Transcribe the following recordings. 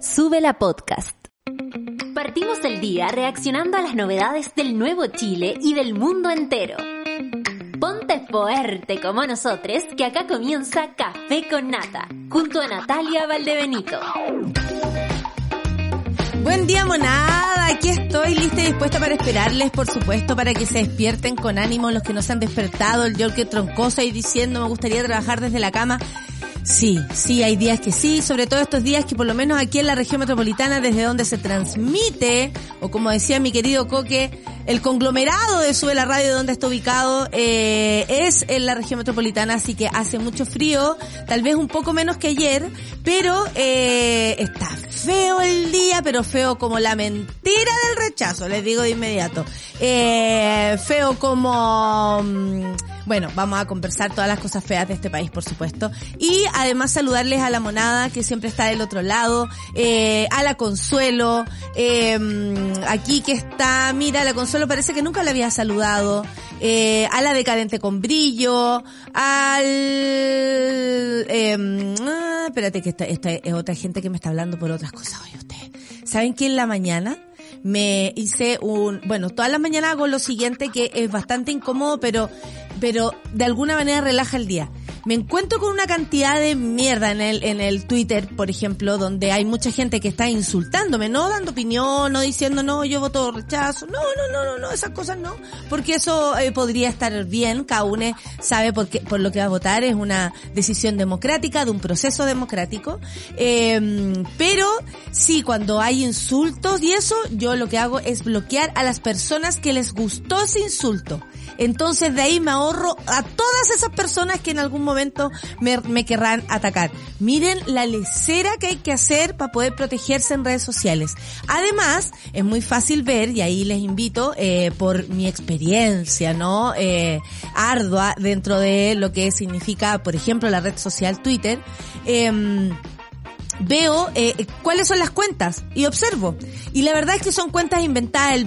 Sube la podcast. Partimos el día reaccionando a las novedades del nuevo Chile y del mundo entero. Ponte fuerte como nosotros, que acá comienza Café con Nata, junto a Natalia Valdebenito. Buen día, monada. Aquí estoy lista y dispuesta para esperarles, por supuesto, para que se despierten con ánimo los que no se han despertado, el York troncosa y diciendo me gustaría trabajar desde la cama. Sí, sí, hay días que sí, sobre todo estos días que por lo menos aquí en la región metropolitana, desde donde se transmite, o como decía mi querido Coque, el conglomerado de Sube la Radio donde está ubicado eh, es en la región metropolitana, así que hace mucho frío, tal vez un poco menos que ayer, pero eh, está feo el día, pero feo como la mentira del rechazo, les digo de inmediato. Eh, feo como... mm, bueno, vamos a conversar todas las cosas feas de este país, por supuesto. Y además saludarles a la monada que siempre está del otro lado, eh, a la Consuelo, eh, aquí que está, mira, la Consuelo parece que nunca la había saludado, eh, a la Decadente con Brillo, al... Eh, ah, espérate que esta, esta es otra gente que me está hablando por otras cosas hoy ustedes. ¿Saben que en la mañana me hice un, bueno, todas las mañanas hago lo siguiente que es bastante incómodo, pero, pero de alguna manera relaja el día. Me encuentro con una cantidad de mierda en el, en el Twitter, por ejemplo, donde hay mucha gente que está insultándome, no dando opinión, no diciendo no, yo voto rechazo, no, no, no, no, no, esas cosas no, porque eso eh, podría estar bien, cada uno sabe por, qué, por lo que va a votar, es una decisión democrática, de un proceso democrático, eh, pero sí, cuando hay insultos y eso, yo lo que hago es bloquear a las personas que les gustó ese insulto. Entonces de ahí me ahorro a todas esas personas que en algún momento me, querrán atacar. Miren la lecera que hay que hacer para poder protegerse en redes sociales. Además, es muy fácil ver, y ahí les invito, eh, por mi experiencia, ¿no? Eh, ardua dentro de lo que significa, por ejemplo, la red social Twitter. Eh, veo eh, cuáles son las cuentas y observo. Y la verdad es que son cuentas inventadas el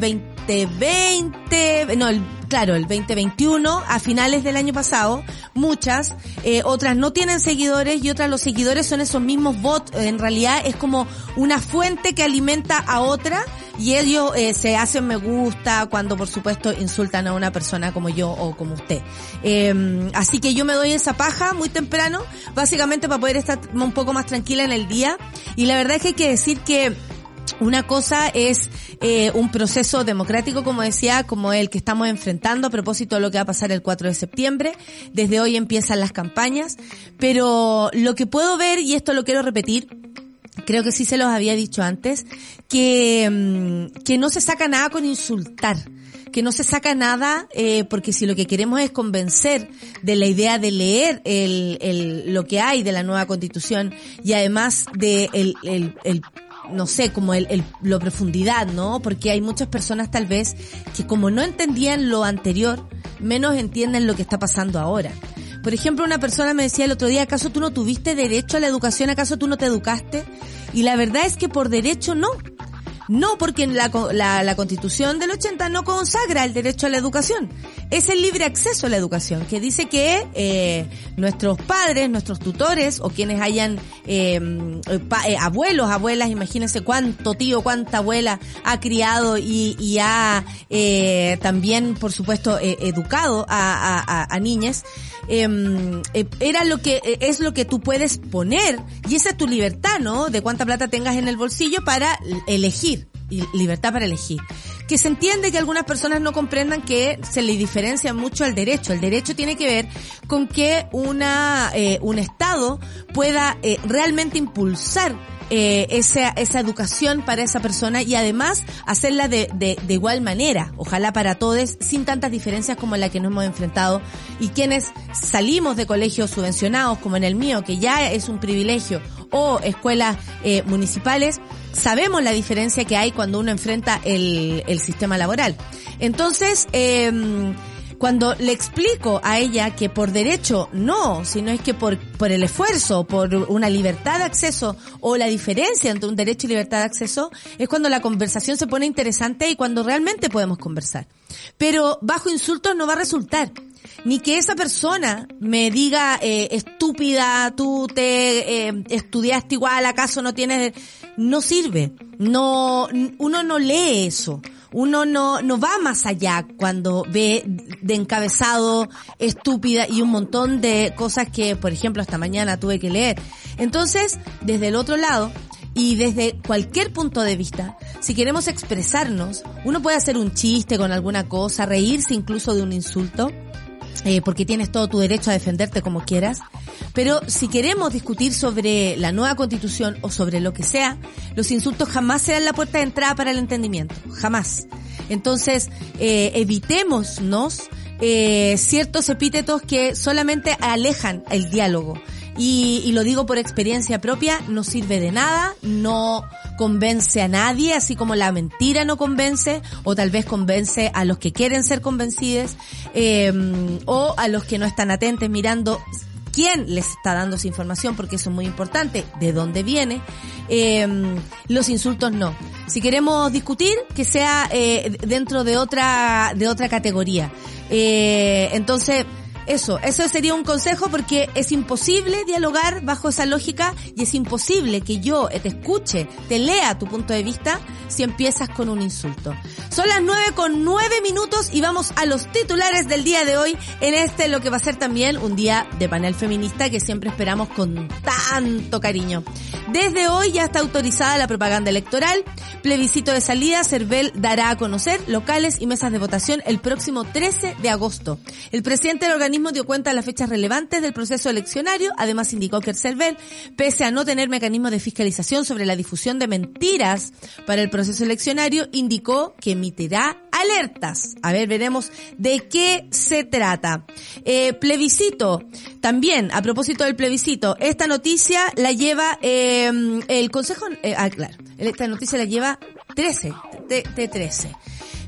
2020, no, el, claro, el 2021, a finales del año pasado, muchas, eh, otras no tienen seguidores y otras los seguidores son esos mismos bots, en realidad es como una fuente que alimenta a otra y ellos eh, se hacen me gusta cuando por supuesto insultan a una persona como yo o como usted. Eh, así que yo me doy esa paja muy temprano, básicamente para poder estar un poco más tranquila en el día y la verdad es que hay que decir que una cosa es eh, un proceso democrático, como decía, como el que estamos enfrentando a propósito de lo que va a pasar el 4 de septiembre. Desde hoy empiezan las campañas, pero lo que puedo ver, y esto lo quiero repetir, creo que sí se los había dicho antes, que, mm, que no se saca nada con insultar que no se saca nada eh, porque si lo que queremos es convencer de la idea de leer el, el, lo que hay de la nueva constitución y además de el, el, el no sé, como el, el, lo profundidad, ¿no? Porque hay muchas personas tal vez que como no entendían lo anterior, menos entienden lo que está pasando ahora. Por ejemplo, una persona me decía el otro día, ¿acaso tú no tuviste derecho a la educación? ¿Acaso tú no te educaste? Y la verdad es que por derecho no. No, porque la, la, la, constitución del 80 no consagra el derecho a la educación. Es el libre acceso a la educación, que dice que eh, nuestros padres, nuestros tutores o quienes hayan eh, pa, eh, abuelos, abuelas, imagínense cuánto tío, cuánta abuela ha criado y, y ha eh, también, por supuesto, eh, educado a, a, a niñas. Em, era lo que es lo que tú puedes poner y esa es tu libertad, ¿no? De cuánta plata tengas en el bolsillo para elegir libertad para elegir. Que se entiende que algunas personas no comprendan que se le diferencia mucho al derecho. El derecho tiene que ver con que una, eh, un Estado pueda eh, realmente impulsar eh, esa, esa educación para esa persona y además hacerla de, de, de, igual manera, ojalá para todos, sin tantas diferencias como la que nos hemos enfrentado y quienes salimos de colegios subvencionados como en el mío, que ya es un privilegio, o escuelas eh, municipales, sabemos la diferencia que hay cuando uno enfrenta el, el sistema laboral. Entonces, eh, cuando le explico a ella que por derecho no, sino es que por, por el esfuerzo, por una libertad de acceso o la diferencia entre un derecho y libertad de acceso, es cuando la conversación se pone interesante y cuando realmente podemos conversar. Pero bajo insultos no va a resultar. ni que esa persona me diga eh, estúpida, tú te eh, estudiaste igual, acaso no tienes, no sirve. No, uno no lee eso. Uno no, no va más allá cuando ve de encabezado estúpida y un montón de cosas que, por ejemplo, esta mañana tuve que leer. Entonces, desde el otro lado, y desde cualquier punto de vista, si queremos expresarnos, uno puede hacer un chiste con alguna cosa, reírse incluso de un insulto, eh, porque tienes todo tu derecho a defenderte como quieras. Pero si queremos discutir sobre la nueva constitución o sobre lo que sea, los insultos jamás serán la puerta de entrada para el entendimiento. Jamás. Entonces, eh, evitémonos eh, ciertos epítetos que solamente alejan el diálogo. Y, y, lo digo por experiencia propia, no sirve de nada, no convence a nadie, así como la mentira no convence, o tal vez convence a los que quieren ser convencidos, eh, o a los que no están atentos mirando quién les está dando esa información, porque eso es muy importante, de dónde viene. Eh, los insultos no. Si queremos discutir, que sea eh, dentro de otra, de otra categoría. Eh, entonces, eso, eso sería un consejo porque es imposible dialogar bajo esa lógica y es imposible que yo te escuche, te lea tu punto de vista si empiezas con un insulto. Son las nueve con nueve minutos y vamos a los titulares del día de hoy en este lo que va a ser también un día de panel feminista que siempre esperamos con tanto cariño. Desde hoy ya está autorizada la propaganda electoral, plebiscito de salida, Cervel dará a conocer locales y mesas de votación el próximo 13 de agosto. El presidente dio cuenta de las fechas relevantes del proceso eleccionario, además indicó que el CERVEL, pese a no tener mecanismos de fiscalización sobre la difusión de mentiras para el proceso eleccionario, indicó que emitirá alertas. A ver, veremos de qué se trata. Eh, plebiscito, también, a propósito del plebiscito, esta noticia la lleva eh, el Consejo, eh, ah, claro, esta noticia la lleva 13, T13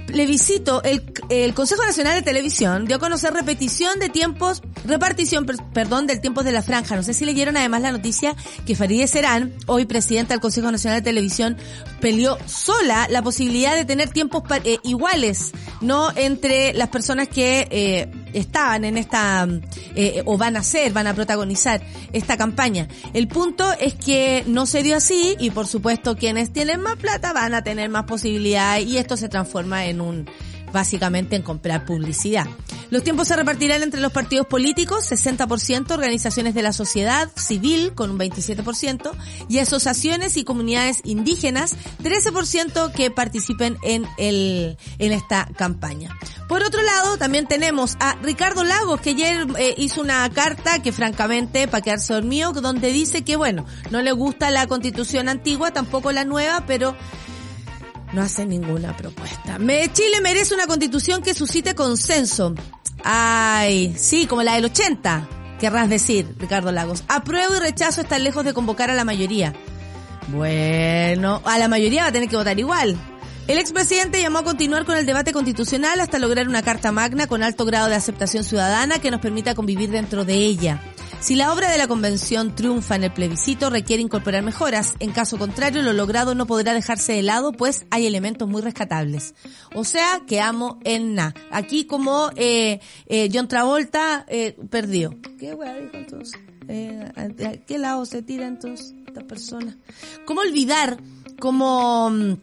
plebiscito, el, el Consejo Nacional de Televisión dio a conocer repetición de tiempos, repartición, perdón, del tiempo de la franja. No sé si leyeron además la noticia que Farideh Serán, hoy presidenta del Consejo Nacional de Televisión, peleó sola la posibilidad de tener tiempos eh, iguales, no entre las personas que eh, estaban en esta, eh, o van a ser, van a protagonizar esta campaña. El punto es que no se dio así y por supuesto quienes tienen más plata van a tener más posibilidades y esto se transforma en un básicamente en comprar publicidad. Los tiempos se repartirán entre los partidos políticos, 60%, organizaciones de la sociedad civil con un 27% y asociaciones y comunidades indígenas, 13% que participen en el en esta campaña. Por otro lado, también tenemos a Ricardo Lagos, que ayer eh, hizo una carta que francamente, para quedarse dormido, donde dice que bueno, no le gusta la constitución antigua, tampoco la nueva, pero no hace ninguna propuesta. Chile merece una constitución que suscite consenso. Ay, sí, como la del 80, querrás decir, Ricardo Lagos. Apruebo y rechazo están lejos de convocar a la mayoría. Bueno, a la mayoría va a tener que votar igual. El expresidente llamó a continuar con el debate constitucional hasta lograr una carta magna con alto grado de aceptación ciudadana que nos permita convivir dentro de ella. Si la obra de la convención triunfa en el plebiscito, requiere incorporar mejoras. En caso contrario, lo logrado no podrá dejarse de lado, pues hay elementos muy rescatables. O sea, que amo en na. Aquí como eh, eh, John Travolta eh, perdió. ¿Qué weá dijo entonces? Eh, ¿A qué lado se tira entonces esta persona? ¿Cómo olvidar cómo... Mm,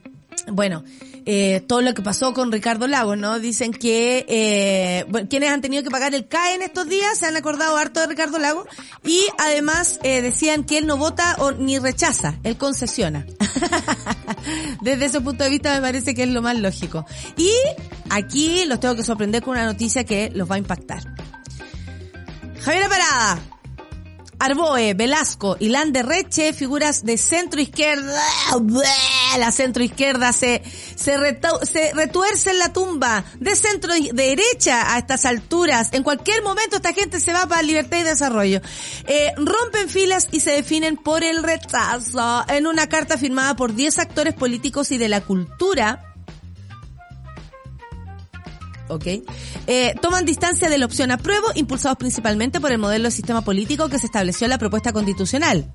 bueno, eh, todo lo que pasó con Ricardo Lagos, ¿no? Dicen que eh, quienes han tenido que pagar el CAE en estos días se han acordado harto de Ricardo Lagos y además eh, decían que él no vota o ni rechaza, él concesiona. Desde ese punto de vista me parece que es lo más lógico. Y aquí los tengo que sorprender con una noticia que los va a impactar. Javier Parada, Arboe, Velasco y Landerreche, figuras de centro izquierda, la centro izquierda se, se, retuerce en la tumba, de centro derecha a estas alturas, en cualquier momento esta gente se va para libertad y desarrollo. Eh, rompen filas y se definen por el rechazo en una carta firmada por 10 actores políticos y de la cultura ¿ok? Eh, toman distancia de la opción apruebo, impulsados principalmente por el modelo de sistema político que se estableció en la propuesta constitucional.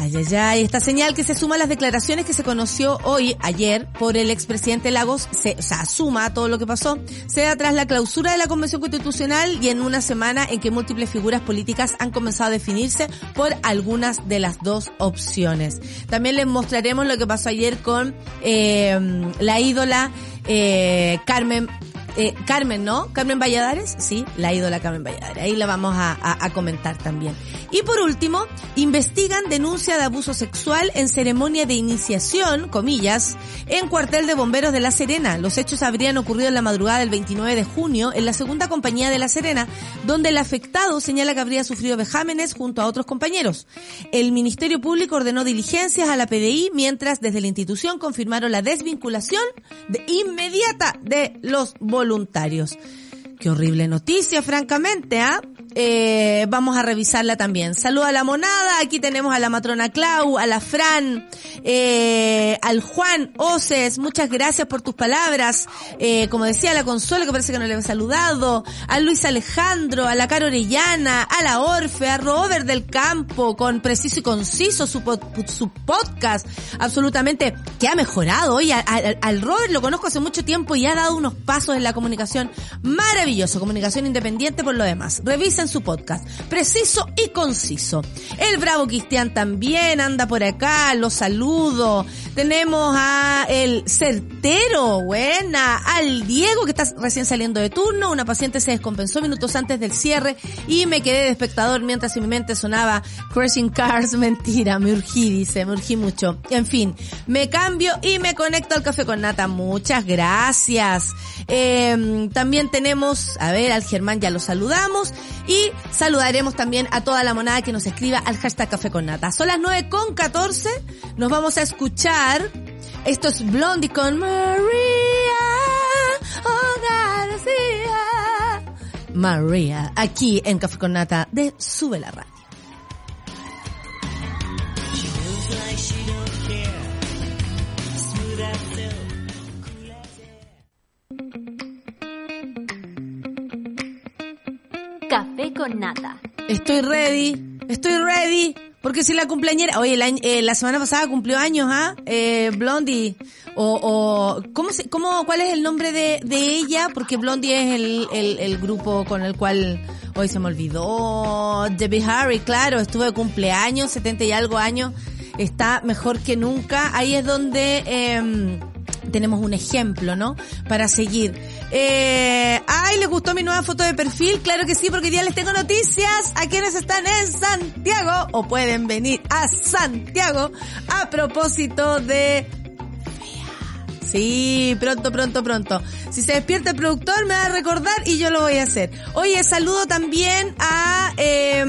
Ay, ay, ay, esta señal que se suma a las declaraciones que se conoció hoy, ayer, por el expresidente Lagos, se, o sea, suma a todo lo que pasó, se da tras la clausura de la Convención Constitucional y en una semana en que múltiples figuras políticas han comenzado a definirse por algunas de las dos opciones. También les mostraremos lo que pasó ayer con eh, la ídola eh, Carmen eh, Carmen, ¿no? Carmen Valladares, sí, la ídola Carmen Valladares. Ahí la vamos a, a, comentar también. Y por último, investigan denuncia de abuso sexual en ceremonia de iniciación, comillas, en cuartel de bomberos de La Serena. Los hechos habrían ocurrido en la madrugada del 29 de junio en la segunda compañía de La Serena, donde el afectado señala que habría sufrido vejámenes junto a otros compañeros. El Ministerio Público ordenó diligencias a la PDI, mientras desde la institución confirmaron la desvinculación de inmediata de los voluntarios. Qué horrible noticia, francamente, ¿ah? Eh, vamos a revisarla también. Saluda a la monada, aquí tenemos a la matrona Clau, a la Fran, eh, al Juan Oces, muchas gracias por tus palabras. Eh, como decía la Consuelo, que parece que no le he saludado, a Luis Alejandro, a la Caro Orellana, a la Orfe, a Robert del Campo, con preciso y conciso su, su podcast, absolutamente, que ha mejorado. Oye, al, Robert lo conozco hace mucho tiempo y ha dado unos pasos en la comunicación maravilloso, comunicación independiente por lo demás. Revisen su podcast, preciso y conciso. El Bravo Cristian también anda por acá, los saludo. Tenemos a el certero, buena, al Diego que está recién saliendo de turno, una paciente se descompensó minutos antes del cierre y me quedé de espectador mientras en mi mente sonaba Crashing Cars, mentira, me urgí, dice, me urgí mucho. En fin, me cambio y me conecto al café con nata, muchas gracias. Eh, también tenemos, a ver, al Germán ya lo saludamos y saludaremos también a toda la monada que nos escriba al hashtag Café con Nata. Son las 9 con 14, nos vamos a escuchar. Esto es Blondie con María, oh García. María, aquí en Café con Nata de Sube la Radio. Café con nata. Estoy ready, estoy ready. Porque si la cumpleañera, oye, la, eh, la semana pasada cumplió años, ¿ah? Eh, Blondie, o, o, ¿cómo se, cómo, cuál es el nombre de, de ella? Porque Blondie es el, el, el grupo con el cual, hoy se me olvidó, Debbie Harry, claro, estuvo de cumpleaños, 70 y algo años, está mejor que nunca, ahí es donde, eh, tenemos un ejemplo, ¿no? Para seguir. Eh, ay, ¿les gustó mi nueva foto de perfil? Claro que sí, porque día les tengo noticias a quienes están en Santiago o pueden venir a Santiago a propósito de Sí, pronto, pronto, pronto. Si se despierta el productor me va a recordar y yo lo voy a hacer. Oye, saludo también a... Eh,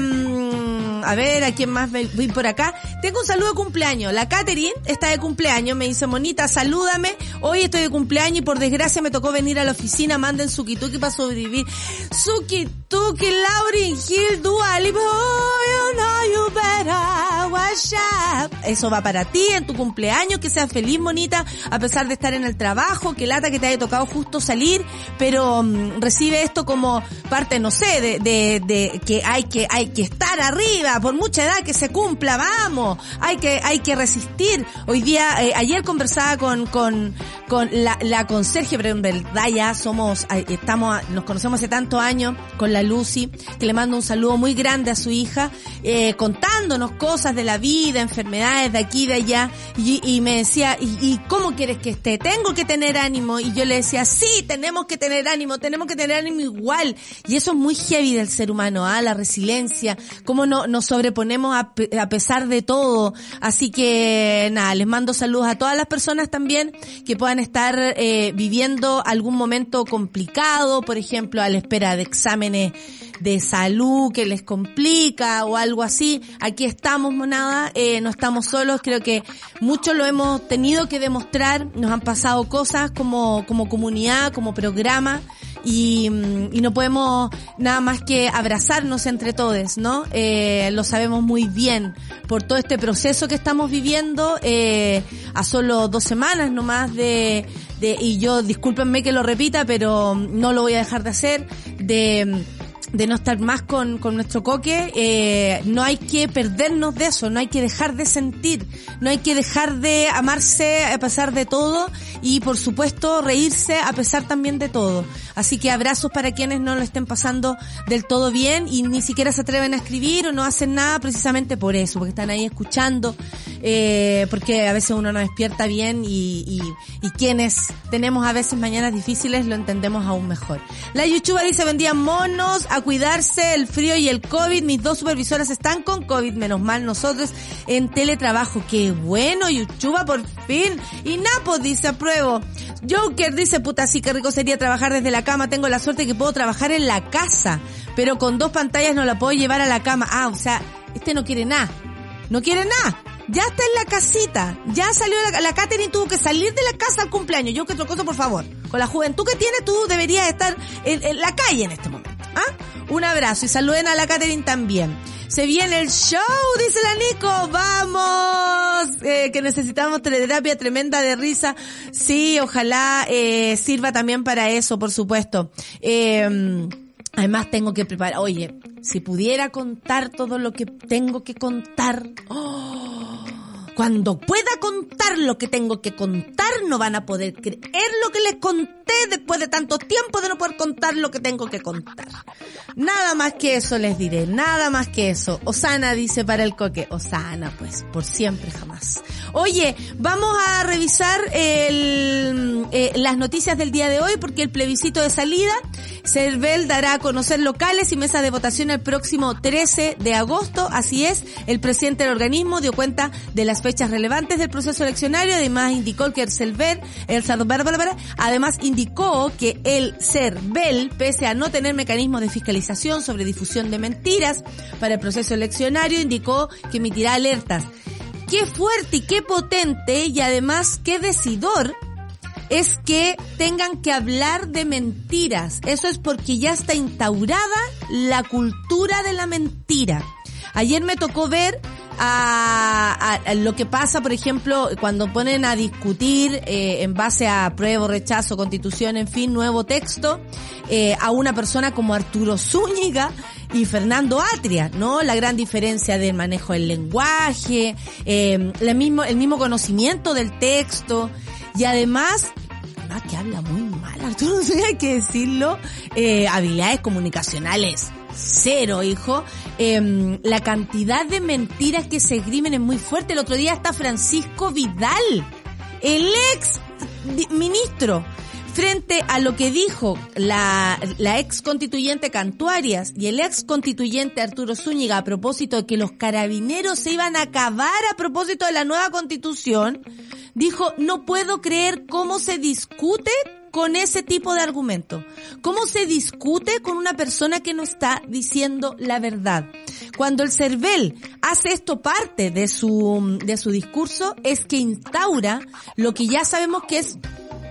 a ver, ¿a quién más voy por acá? Tengo un saludo de cumpleaños. La Catherine está de cumpleaños. Me dice, Monita, salúdame. Hoy estoy de cumpleaños y por desgracia me tocó venir a la oficina. Manden su kituki para sobrevivir. Su kituki, Laurin Hill, Dualip. Oh, you know you better watch out. Eso va para ti en tu cumpleaños. Que seas feliz, Monita, a pesar de estar en el trabajo. Que lata que te haya tocado justo salir. Pero um, recibe esto como parte, no sé, de, de, de que hay que, hay que estar arriba por mucha edad que se cumpla, vamos, hay que, hay que resistir. Hoy día, eh, ayer conversaba con, con, con la, la conserje, pero en verdad ya somos, estamos, nos conocemos hace tantos años con la Lucy, que le mando un saludo muy grande a su hija, eh, contándonos cosas de la vida, enfermedades de aquí y de allá, y, y me decía, ¿y, ¿y cómo quieres que esté? Tengo que tener ánimo, y yo le decía, sí, tenemos que tener ánimo, tenemos que tener ánimo igual, y eso es muy heavy del ser humano, ¿ah? la resiliencia, cómo no, nos sobreponemos a, a pesar de todo, así que nada, les mando saludos a todas las personas también que puedan estar eh, viviendo algún momento complicado, por ejemplo, a la espera de exámenes de salud que les complica o algo así. Aquí estamos, monada, eh, no estamos solos, creo que mucho lo hemos tenido que demostrar, nos han pasado cosas como, como comunidad, como programa y, y no podemos nada más que abrazarnos entre todos, ¿no? Eh, lo sabemos muy bien por todo este proceso que estamos viviendo eh, a solo dos semanas nomás de, de, y yo discúlpenme que lo repita, pero no lo voy a dejar de hacer, de de no estar más con, con nuestro coque, eh, no hay que perdernos de eso, no hay que dejar de sentir, no hay que dejar de amarse a pesar de todo y por supuesto reírse a pesar también de todo. Así que abrazos para quienes no lo estén pasando del todo bien y ni siquiera se atreven a escribir o no hacen nada precisamente por eso, porque están ahí escuchando, eh, porque a veces uno no despierta bien y, y, y quienes tenemos a veces mañanas difíciles lo entendemos aún mejor. La YouTube dice vendían monos cuidarse el frío y el COVID. Mis dos supervisoras están con COVID, menos mal nosotros en teletrabajo. Qué bueno, Yuchuba, por fin. Y Napo dice, apruebo. Joker dice, puta, sí que rico sería trabajar desde la cama. Tengo la suerte que puedo trabajar en la casa, pero con dos pantallas no la puedo llevar a la cama. Ah, o sea, este no quiere nada. No quiere nada. Ya está en la casita. Ya salió la, la Katherine tuvo que salir de la casa al cumpleaños. Yo que otra cosa, por favor. Con la juventud que tiene, tú deberías estar en, en la calle en este momento. ¿Ah? Un abrazo y saluden a la Katherine también. Se viene el show, dice la Nico. Vamos, eh, que necesitamos teleterapia tremenda de risa. Sí, ojalá eh, sirva también para eso, por supuesto. Eh, además tengo que preparar. Oye, si pudiera contar todo lo que tengo que contar. ¡oh! Cuando pueda contar lo que tengo que contar, no van a poder creer lo que les conté después de tanto tiempo de no poder contar lo que tengo que contar. Nada más que eso les diré, nada más que eso. Osana dice para el coque. Osana, pues, por siempre jamás. Oye, vamos a revisar el, eh, las noticias del día de hoy porque el plebiscito de salida, Cervel dará a conocer locales y mesas de votación el próximo 13 de agosto. Así es, el presidente del organismo dio cuenta de las fechas relevantes del proceso eleccionario. Además indicó que el Cervel, el además indicó que el CERVEL, pese a no tener mecanismos de fiscalización sobre difusión de mentiras para el proceso eleccionario, indicó que emitirá alertas. Qué fuerte y qué potente y además qué decidor es que tengan que hablar de mentiras. Eso es porque ya está instaurada la cultura de la mentira. Ayer me tocó ver a, lo que pasa, por ejemplo, cuando ponen a discutir eh, en base a prueba, rechazo, constitución, en fin, nuevo texto, eh, a una persona como Arturo Zúñiga y Fernando Atria, ¿no? La gran diferencia del manejo del lenguaje, eh, el mismo, el mismo conocimiento del texto y además ah, que habla muy mal, Arturo Zúñiga, hay que decirlo, eh, habilidades comunicacionales cero, hijo. Eh, la cantidad de mentiras que se esgrimen es muy fuerte. El otro día está Francisco Vidal, el ex ministro, frente a lo que dijo la, la ex constituyente Cantuarias y el ex constituyente Arturo Zúñiga a propósito de que los carabineros se iban a acabar a propósito de la nueva constitución, dijo, no puedo creer cómo se discute con ese tipo de argumento? ¿Cómo se discute con una persona que no está diciendo la verdad? Cuando el CERVEL hace esto parte de su, de su discurso, es que instaura lo que ya sabemos que es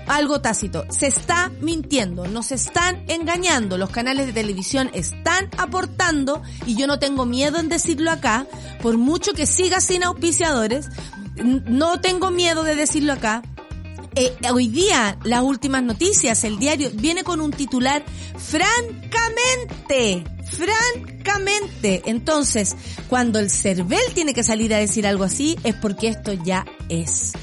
algo tácito. Se está mintiendo, nos están engañando, los canales de televisión están aportando, y yo no tengo miedo en decirlo acá, por mucho que siga sin auspiciadores, no tengo miedo de decirlo acá, eh, hoy día las últimas noticias, el diario viene con un titular francamente, francamente. Entonces, cuando el CERVEL tiene que salir a decir algo así, es porque esto ya es.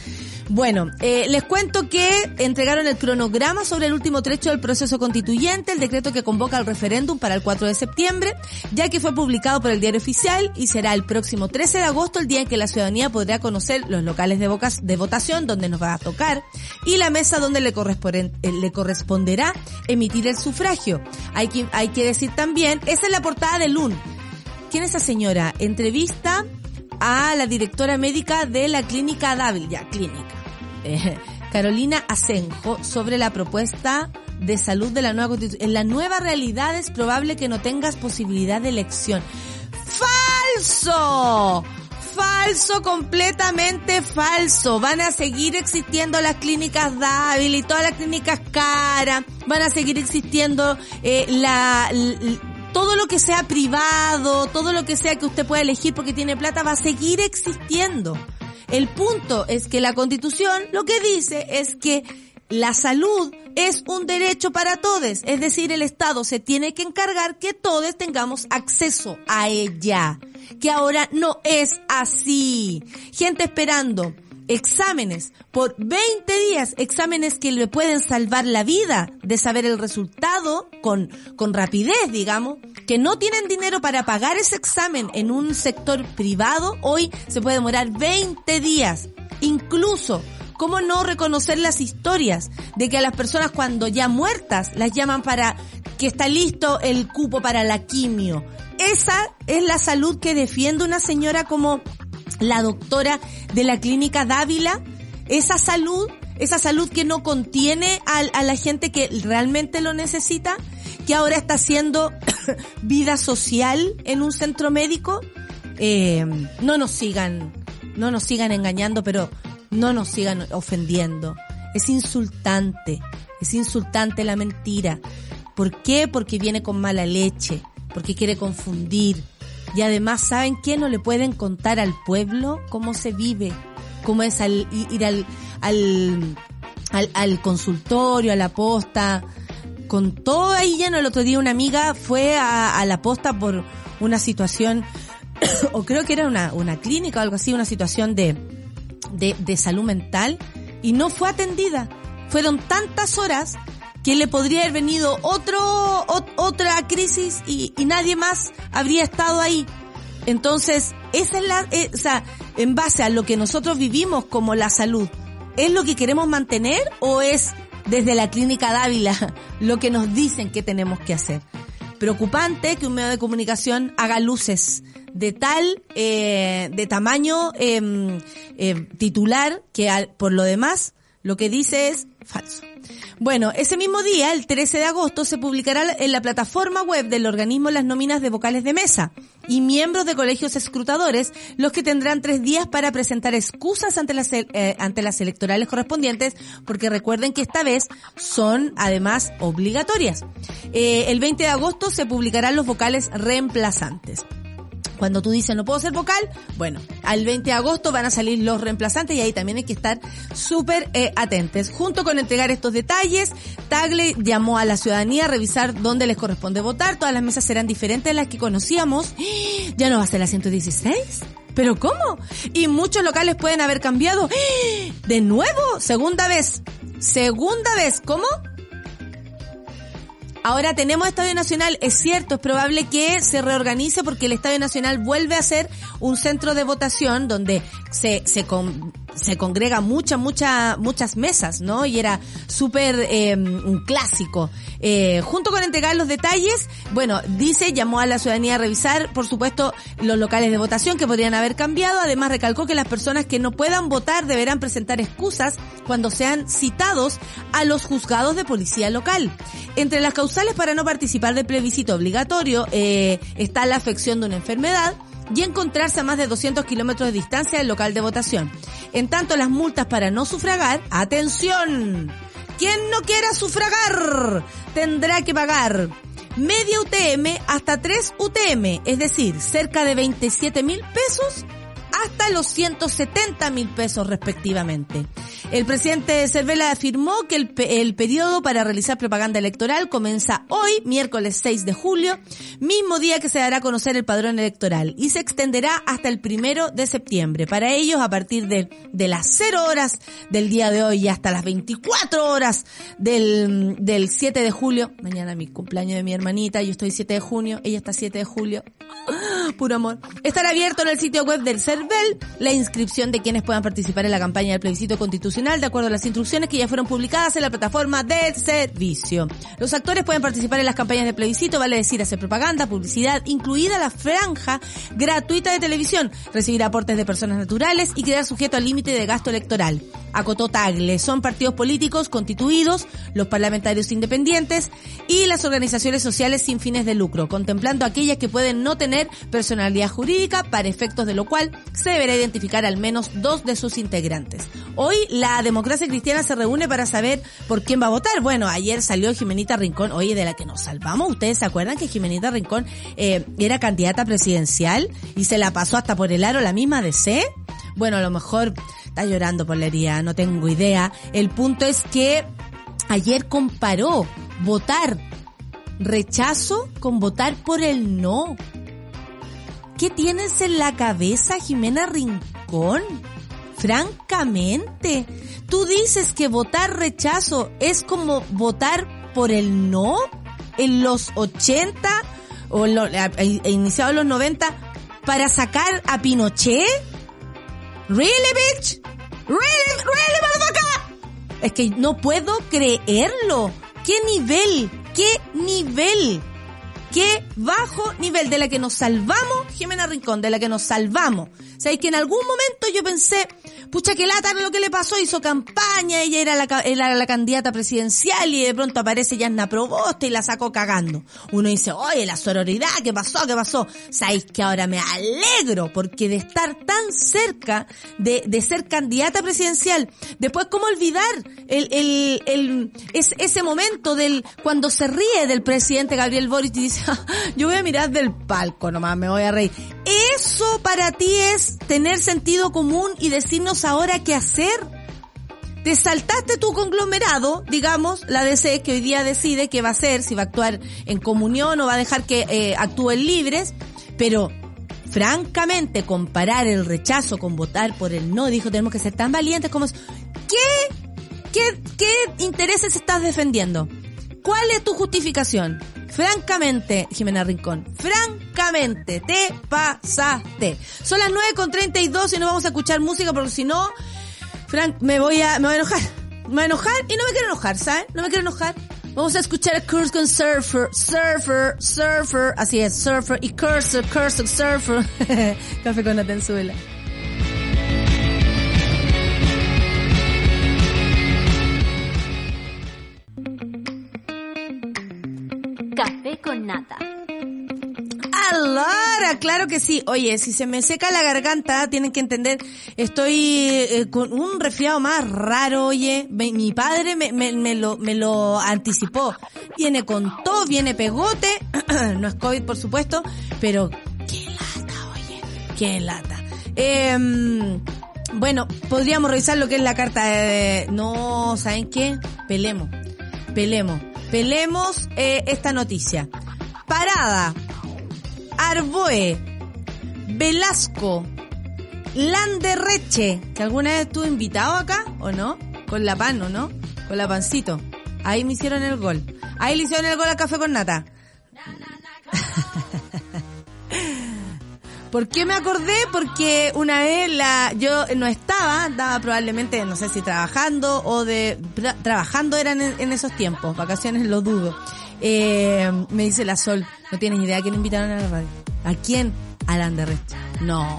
Bueno, eh, les cuento que entregaron el cronograma sobre el último trecho del proceso constituyente, el decreto que convoca al referéndum para el 4 de septiembre, ya que fue publicado por el diario oficial y será el próximo 13 de agosto el día en que la ciudadanía podrá conocer los locales de, de votación donde nos va a tocar y la mesa donde le, corresponde, le corresponderá emitir el sufragio. Hay que, hay que decir también, esa es la portada de LUN. ¿Quién es esa señora? Entrevista a la directora médica de la clínica Dávil, clínica. Eh, Carolina Asenjo sobre la propuesta de salud de la nueva constitución. En la nueva realidad es probable que no tengas posibilidad de elección. ¡Falso! Falso, completamente falso. Van a seguir existiendo las clínicas Dávil y todas las clínicas cara. Van a seguir existiendo eh, la, la todo lo que sea privado, todo lo que sea que usted pueda elegir porque tiene plata va a seguir existiendo. El punto es que la constitución lo que dice es que la salud es un derecho para todos, es decir, el Estado se tiene que encargar que todos tengamos acceso a ella, que ahora no es así. Gente esperando exámenes por 20 días, exámenes que le pueden salvar la vida de saber el resultado con, con rapidez, digamos, que no tienen dinero para pagar ese examen en un sector privado, hoy se puede demorar 20 días. Incluso ¿Cómo no reconocer las historias de que a las personas cuando ya muertas las llaman para que está listo el cupo para la quimio? Esa es la salud que defiende una señora como la doctora de la clínica Dávila. Esa salud, esa salud que no contiene a, la gente que realmente lo necesita, que ahora está haciendo vida social en un centro médico. Eh, no nos sigan, no nos sigan engañando, pero no nos sigan ofendiendo. Es insultante, es insultante la mentira. ¿Por qué? Porque viene con mala leche, porque quiere confundir. Y además, ¿saben qué? No le pueden contar al pueblo cómo se vive, cómo es al, ir al, al, al, consultorio, a la posta. Con todo ahí lleno, el otro día una amiga fue a, la posta por una situación, o creo que era una, una clínica o algo así, una situación de, de, de salud mental y no fue atendida. Fueron tantas horas que le podría haber venido otro, otra crisis y, nadie más habría estado ahí. Entonces, esa es la, eh, o sea, en base a lo que nosotros vivimos como la salud, ¿es lo que queremos mantener o es desde la clínica Dávila lo que nos dicen que tenemos que hacer? Preocupante que un medio de comunicación haga luces de tal, eh, de tamaño eh, titular, que al, por lo demás lo que dice es falso. Bueno, ese mismo día, el 13 de agosto, se publicará en la plataforma web del organismo las nóminas de vocales de mesa y miembros de colegios escrutadores, los que tendrán tres días para presentar excusas ante las, eh, ante las electorales correspondientes, porque recuerden que esta vez son además obligatorias. Eh, el 20 de agosto se publicarán los vocales reemplazantes. Cuando tú dices no puedo ser vocal, bueno, al 20 de agosto van a salir los reemplazantes y ahí también hay que estar súper eh, atentos. Junto con entregar estos detalles, Tagle llamó a la ciudadanía a revisar dónde les corresponde votar. Todas las mesas serán diferentes de las que conocíamos. Ya no va a ser la 116. ¿Pero cómo? Y muchos locales pueden haber cambiado. ¿De nuevo? Segunda vez. Segunda vez. ¿Cómo? Ahora tenemos Estadio Nacional, es cierto, es probable que se reorganice porque el Estadio Nacional vuelve a ser un centro de votación donde se, se, con, se congrega muchas, muchas, muchas mesas, ¿no? Y era súper eh, un clásico. Eh, junto con entregar los detalles, bueno, dice, llamó a la ciudadanía a revisar, por supuesto, los locales de votación que podrían haber cambiado. Además, recalcó que las personas que no puedan votar deberán presentar excusas cuando sean citados a los juzgados de policía local. Entre las causales para no participar del plebiscito obligatorio eh, está la afección de una enfermedad, y encontrarse a más de 200 kilómetros de distancia del local de votación. En tanto, las multas para no sufragar, atención, quien no quiera sufragar tendrá que pagar media UTM hasta 3 UTM, es decir, cerca de 27 mil pesos hasta los 170 mil pesos respectivamente. El presidente Cervela afirmó que el, el, periodo para realizar propaganda electoral comienza hoy, miércoles 6 de julio, mismo día que se dará a conocer el padrón electoral y se extenderá hasta el primero de septiembre. Para ellos, a partir de, de las 0 horas del día de hoy y hasta las 24 horas del, del 7 de julio, mañana mi cumpleaños de mi hermanita, yo estoy 7 de junio, ella está 7 de julio, puro amor, estará abierto en el sitio web del CERVEL la inscripción de quienes puedan participar en la campaña del plebiscito constitucional de acuerdo a las instrucciones que ya fueron publicadas en la plataforma del servicio. Los actores pueden participar en las campañas de plebiscito, vale decir, hacer propaganda, publicidad, incluida la franja gratuita de televisión, recibir aportes de personas naturales y quedar sujeto al límite de gasto electoral. Acotó Tagle, son partidos políticos constituidos, los parlamentarios independientes y las organizaciones sociales sin fines de lucro, contemplando aquellas que pueden no tener personalidad jurídica, para efectos de lo cual se deberá identificar al menos dos de sus integrantes. Hoy la democracia cristiana se reúne para saber por quién va a votar. Bueno, ayer salió Jimenita Rincón, oye, de la que nos salvamos. ¿Ustedes se acuerdan que Jimenita Rincón eh, era candidata presidencial y se la pasó hasta por el aro la misma DC? Bueno, a lo mejor está llorando por la herida, no tengo idea. El punto es que ayer comparó votar rechazo con votar por el no. ¿Qué tienes en la cabeza, Jimena Rincón? Francamente, tú dices que votar rechazo es como votar por el no en los 80 o lo, iniciado en los 90 para sacar a Pinochet? ¿Really, bitch? ¿Really, really, motherfucker? Es que no puedo creerlo. ¿Qué nivel? ¿Qué nivel? qué bajo nivel de la que nos salvamos, Jimena Rincón, de la que nos salvamos. Sabéis que en algún momento yo pensé, pucha que lata lo que le pasó, hizo campaña, ella era la, era la candidata presidencial y de pronto aparece Yasna Proboste y la sacó cagando. Uno dice, oye, la sororidad, ¿qué pasó? ¿Qué pasó? Sabéis que ahora me alegro porque de estar tan cerca de, de ser candidata presidencial, después cómo olvidar el, el, el, ese momento del, cuando se ríe del presidente Gabriel Boric y dice, yo voy a mirar del palco nomás, me voy a reír. Eso para ti es tener sentido común y decirnos ahora qué hacer. Te saltaste tu conglomerado, digamos, la DC que hoy día decide qué va a hacer, si va a actuar en comunión o va a dejar que eh, actúen libres, pero francamente comparar el rechazo con votar por el no, dijo, tenemos que ser tan valientes como... ¿Qué? ¿Qué, qué intereses estás defendiendo? ¿Cuál es tu justificación? Francamente, Jimena Rincón, francamente, te pasaste. Son las 9 con 32 y no vamos a escuchar música porque si no, Frank, me voy a, me voy a enojar. Me voy a enojar y no me quiero enojar, ¿sabes? No me quiero enojar. Vamos a escuchar a Curse con Surfer, Surfer, Surfer, así es, Surfer y Cursor, Cursor, Surfer. Café con la Con nata. Alara, claro que sí. Oye, si se me seca la garganta, tienen que entender, estoy eh, con un resfriado más raro, oye. Mi padre me, lo, me lo anticipó. Viene con todo, viene pegote. no es COVID, por supuesto, pero qué lata, oye. Qué lata. Eh, bueno, podríamos revisar lo que es la carta de... No, ¿saben qué? Pelemos. Pelemos. Pelemos eh, esta noticia. Parada, Arboe, Velasco, Landerreche, que alguna vez estuvo invitado acá, ¿o no? Con la pan, ¿o no? Con la pancito. Ahí me hicieron el gol. Ahí le hicieron el gol al café con nata. ¿Por qué me acordé? Porque una vez la, yo no estaba, estaba probablemente, no sé si trabajando o de, trabajando eran en, esos tiempos, vacaciones lo dudo. Eh, me dice la Sol, no tienes idea a quién invitaron a la radio. ¿A quién? A Landerrecht. No.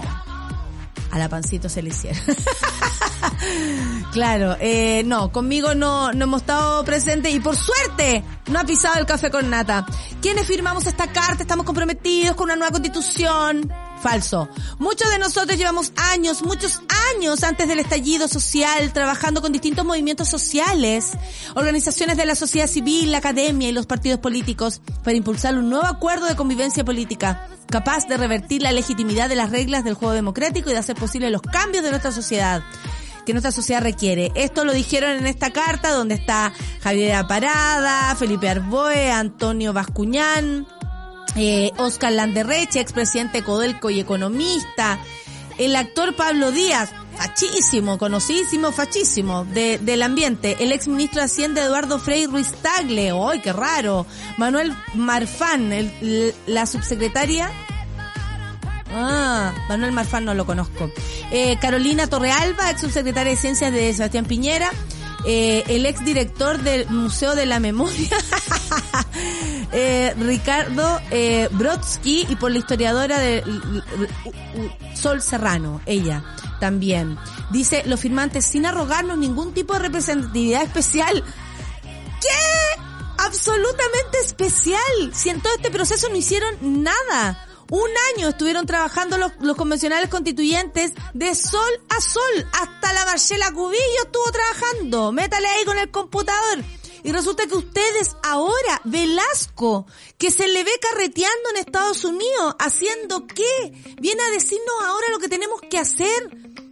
A la pancito se le hicieron. claro, eh, no, conmigo no, no hemos estado presentes y por suerte no ha pisado el café con nata. ¿Quiénes firmamos esta carta? Estamos comprometidos con una nueva constitución Falso. Muchos de nosotros llevamos años, muchos años antes del estallido social, trabajando con distintos movimientos sociales, organizaciones de la sociedad civil, la academia y los partidos políticos para impulsar un nuevo acuerdo de convivencia política, capaz de revertir la legitimidad de las reglas del juego democrático y de hacer posible los cambios de nuestra sociedad que nuestra sociedad requiere. Esto lo dijeron en esta carta donde está Javier Parada, Felipe Arboe, Antonio Bascuñán, eh, Oscar Landerreche, expresidente Codelco y economista, el actor Pablo Díaz, fachísimo, conocidísimo, fachísimo, de, del ambiente, el ex ministro de Hacienda Eduardo Frei Ruiz Tagle, ¡ay, qué raro! Manuel Marfán, el, la subsecretaria Ah, Manuel Marfán no lo conozco. Eh, Carolina Torrealba, ex subsecretaria de Ciencias de Sebastián Piñera. Eh, el ex director del Museo de la Memoria, eh, Ricardo eh, Brodsky, y por la historiadora de Sol Serrano, ella también. Dice, los firmantes, sin arrogarnos ningún tipo de representatividad especial. ¿Qué? Absolutamente especial. Si en todo este proceso no hicieron nada. Un año estuvieron trabajando los, los, convencionales constituyentes de sol a sol. Hasta la Marcela Cubillo estuvo trabajando. Métale ahí con el computador. Y resulta que ustedes ahora, Velasco, que se le ve carreteando en Estados Unidos, haciendo qué? Viene a decirnos ahora lo que tenemos que hacer.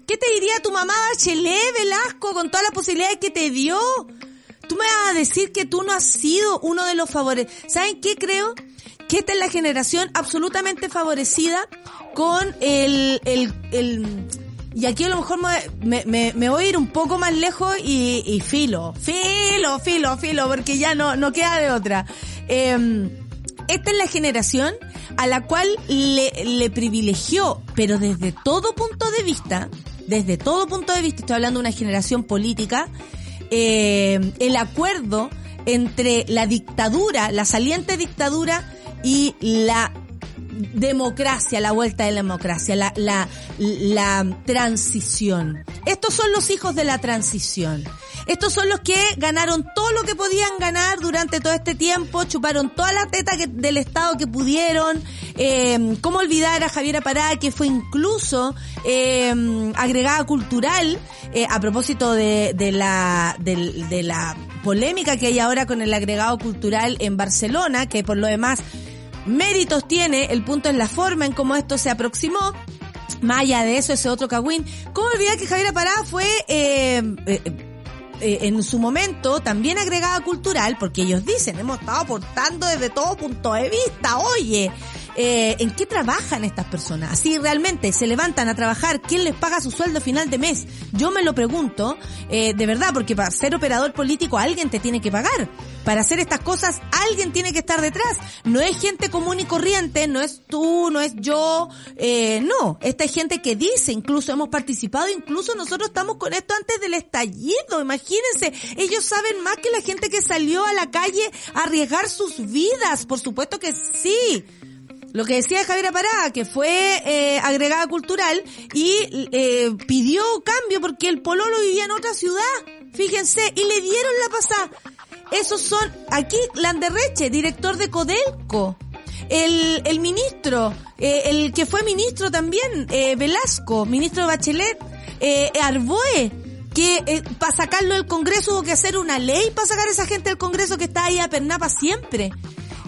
¿Qué te diría tu mamá Bachelet, Velasco, con todas las posibilidades que te dio? tú me vas a decir que tú no has sido uno de los favores. ¿Saben qué creo? Que esta es la generación absolutamente favorecida con el, el, el y aquí a lo mejor me, me, me, voy a ir un poco más lejos y, y, filo, filo, filo, filo, porque ya no, no queda de otra. Eh, esta es la generación a la cual le, le privilegió, pero desde todo punto de vista, desde todo punto de vista, estoy hablando de una generación política, eh, el acuerdo entre la dictadura, la saliente dictadura y la democracia, la vuelta de la democracia, la, la, la transición. Estos son los hijos de la transición. Estos son los que ganaron todo lo que podían ganar durante todo este tiempo, chuparon toda la teta del Estado que pudieron. Eh, ¿Cómo olvidar a Javiera Pará, que fue incluso eh, agregada cultural eh, a propósito de, de la, de, de la polémica que hay ahora con el agregado cultural en Barcelona, que por lo demás méritos tiene, el punto es la forma en cómo esto se aproximó. Más allá de eso, ese otro cagüín. ¿Cómo olvidar que Javiera Pará fue eh, eh, eh, en su momento también agregada cultural, porque ellos dicen, hemos estado aportando desde todo punto de vista, oye, eh, ¿en qué trabajan estas personas? Así realmente se levantan a trabajar, ¿quién les paga su sueldo final de mes? Yo me lo pregunto, eh, de verdad, porque para ser operador político alguien te tiene que pagar. Para hacer estas cosas alguien tiene que estar detrás. No es gente común y corriente, no es tú, no es yo, eh, no. Esta es gente que dice, incluso hemos participado, incluso nosotros estamos con esto antes del estallido, imagínense. Ellos saben más que la gente que salió a la calle a arriesgar sus vidas, por supuesto que sí. Lo que decía Javier Pará, que fue eh, agregada cultural y eh, pidió cambio porque el pololo vivía en otra ciudad, fíjense, y le dieron la pasada. Esos son, aquí Landerreche, director de Codelco. El, el ministro, eh, el que fue ministro también, eh, Velasco, ministro de Bachelet, eh, Arboe, que eh, para sacarlo del Congreso hubo que hacer una ley para sacar a esa gente del Congreso que está ahí a Pernapa siempre.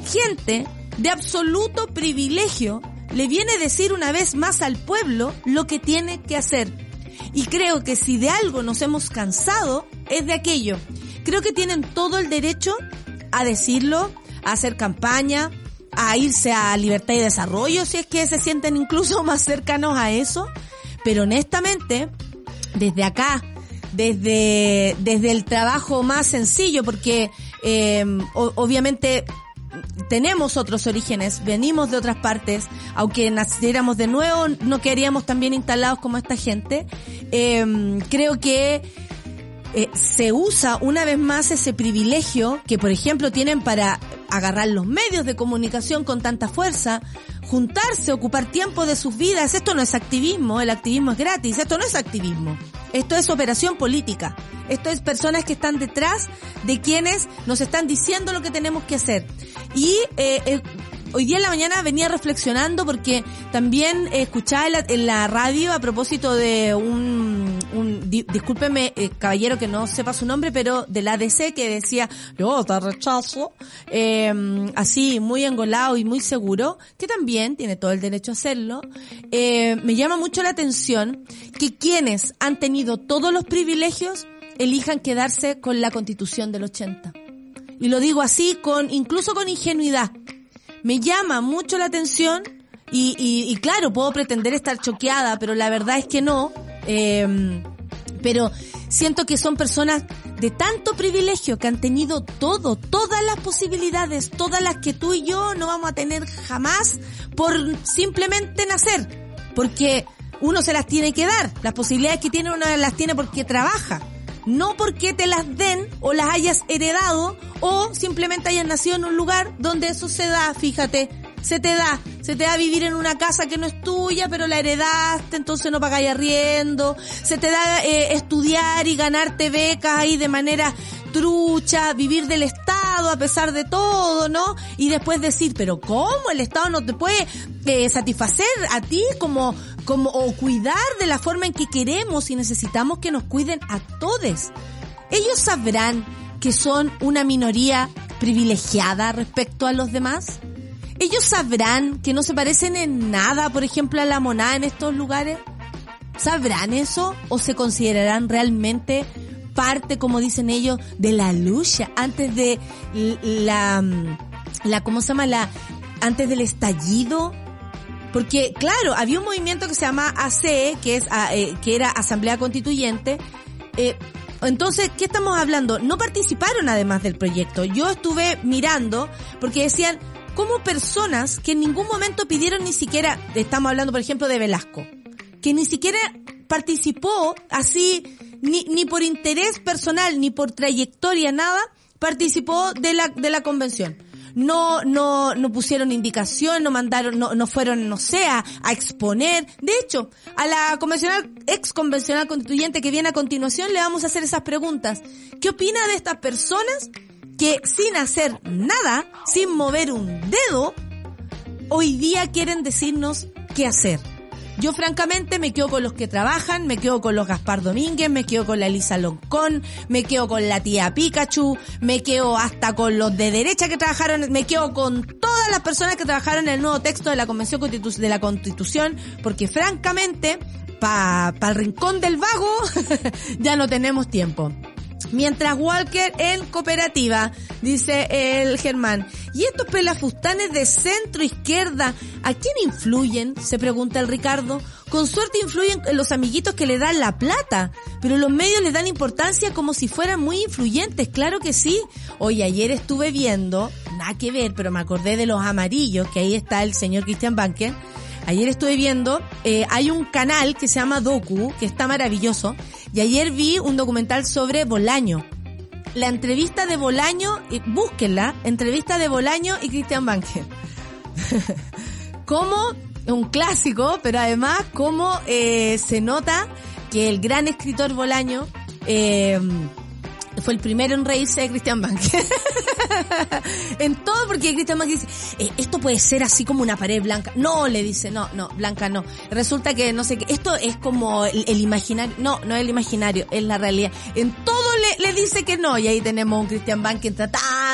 Gente de absoluto privilegio le viene a decir una vez más al pueblo lo que tiene que hacer. Y creo que si de algo nos hemos cansado es de aquello. Creo que tienen todo el derecho a decirlo, a hacer campaña, a irse a libertad y desarrollo si es que se sienten incluso más cercanos a eso. Pero honestamente, desde acá, desde, desde el trabajo más sencillo, porque eh, obviamente tenemos otros orígenes, venimos de otras partes, aunque naciéramos de nuevo, no queríamos tan bien instalados como esta gente. Eh, creo que eh, se usa una vez más ese privilegio que, por ejemplo, tienen para agarrar los medios de comunicación con tanta fuerza, juntarse, ocupar tiempo de sus vidas. Esto no es activismo, el activismo es gratis, esto no es activismo. Esto es operación política. Esto es personas que están detrás de quienes nos están diciendo lo que tenemos que hacer. Y eh, eh, hoy día en la mañana venía reflexionando porque también escuchaba en la, en la radio a propósito de un, un di, discúlpeme eh, caballero que no sepa su nombre, pero del ADC que decía, yo te rechazo, eh, así muy engolado y muy seguro, que también tiene todo el derecho a hacerlo. Eh, me llama mucho la atención que quienes han tenido todos los privilegios elijan quedarse con la constitución del 80. Y lo digo así con, incluso con ingenuidad me llama mucho la atención y, y, y, claro, puedo pretender estar choqueada, pero la verdad es que no. Eh, pero siento que son personas de tanto privilegio que han tenido todo, todas las posibilidades, todas las que tú y yo no vamos a tener jamás por simplemente nacer. Porque uno se las tiene que dar. Las posibilidades que tiene uno las tiene porque trabaja no porque te las den o las hayas heredado o simplemente hayas nacido en un lugar donde eso se da, fíjate, se te da, se te da vivir en una casa que no es tuya, pero la heredaste, entonces no pagáis arriendo, se te da eh, estudiar y ganarte becas ahí de manera trucha, vivir del Estado a pesar de todo, ¿no? Y después decir, pero ¿cómo el Estado no te puede eh, satisfacer a ti como, como, o cuidar de la forma en que queremos y necesitamos que nos cuiden a todos? Ellos sabrán que son una minoría privilegiada respecto a los demás. Ellos sabrán que no se parecen en nada, por ejemplo, a la monada en estos lugares. ¿Sabrán eso o se considerarán realmente parte, como dicen ellos, de la lucha antes de la, la, ¿cómo se llama? La, antes del estallido porque, claro, había un movimiento que se llama ACE, que es, ah, eh, que era Asamblea Constituyente, eh, entonces, ¿qué estamos hablando? No participaron además del proyecto. Yo estuve mirando porque decían, como personas que en ningún momento pidieron ni siquiera, estamos hablando por ejemplo de Velasco, que ni siquiera participó así, ni, ni por interés personal, ni por trayectoria, nada, participó de la, de la convención no, no, no pusieron indicación, no mandaron, no, no fueron, no sé, a, exponer. De hecho, a la convencional, ex convencional constituyente que viene a continuación le vamos a hacer esas preguntas. ¿Qué opina de estas personas que sin hacer nada, sin mover un dedo, hoy día quieren decirnos qué hacer? Yo francamente me quedo con los que trabajan, me quedo con los Gaspar Domínguez, me quedo con la Elisa Loncón, me quedo con la tía Pikachu, me quedo hasta con los de derecha que trabajaron, me quedo con todas las personas que trabajaron en el nuevo texto de la Convención de la Constitución, porque francamente, para pa el rincón del vago, ya no tenemos tiempo. Mientras Walker en cooperativa, dice el Germán. ¿Y estos pelafustanes de centro izquierda, a quién influyen? Se pregunta el Ricardo. Con suerte influyen en los amiguitos que le dan la plata, pero los medios le dan importancia como si fueran muy influyentes, claro que sí. Hoy ayer estuve viendo, nada que ver, pero me acordé de los amarillos, que ahí está el señor Christian Banker. Ayer estuve viendo, eh, hay un canal que se llama Doku, que está maravilloso, y ayer vi un documental sobre Bolaño. La entrevista de Bolaño, búsquenla, entrevista de Bolaño y Cristian Banker. como un clásico, pero además como eh, se nota que el gran escritor Bolaño eh, fue el primero en reírse de Christian Bank. en todo porque Christian Bank dice, eh, esto puede ser así como una pared blanca. No, le dice, no, no, blanca no. Resulta que no sé qué, esto es como el, imaginario. No, no es el imaginario, es la realidad. En todo le, le dice que no. Y ahí tenemos un Christian Bank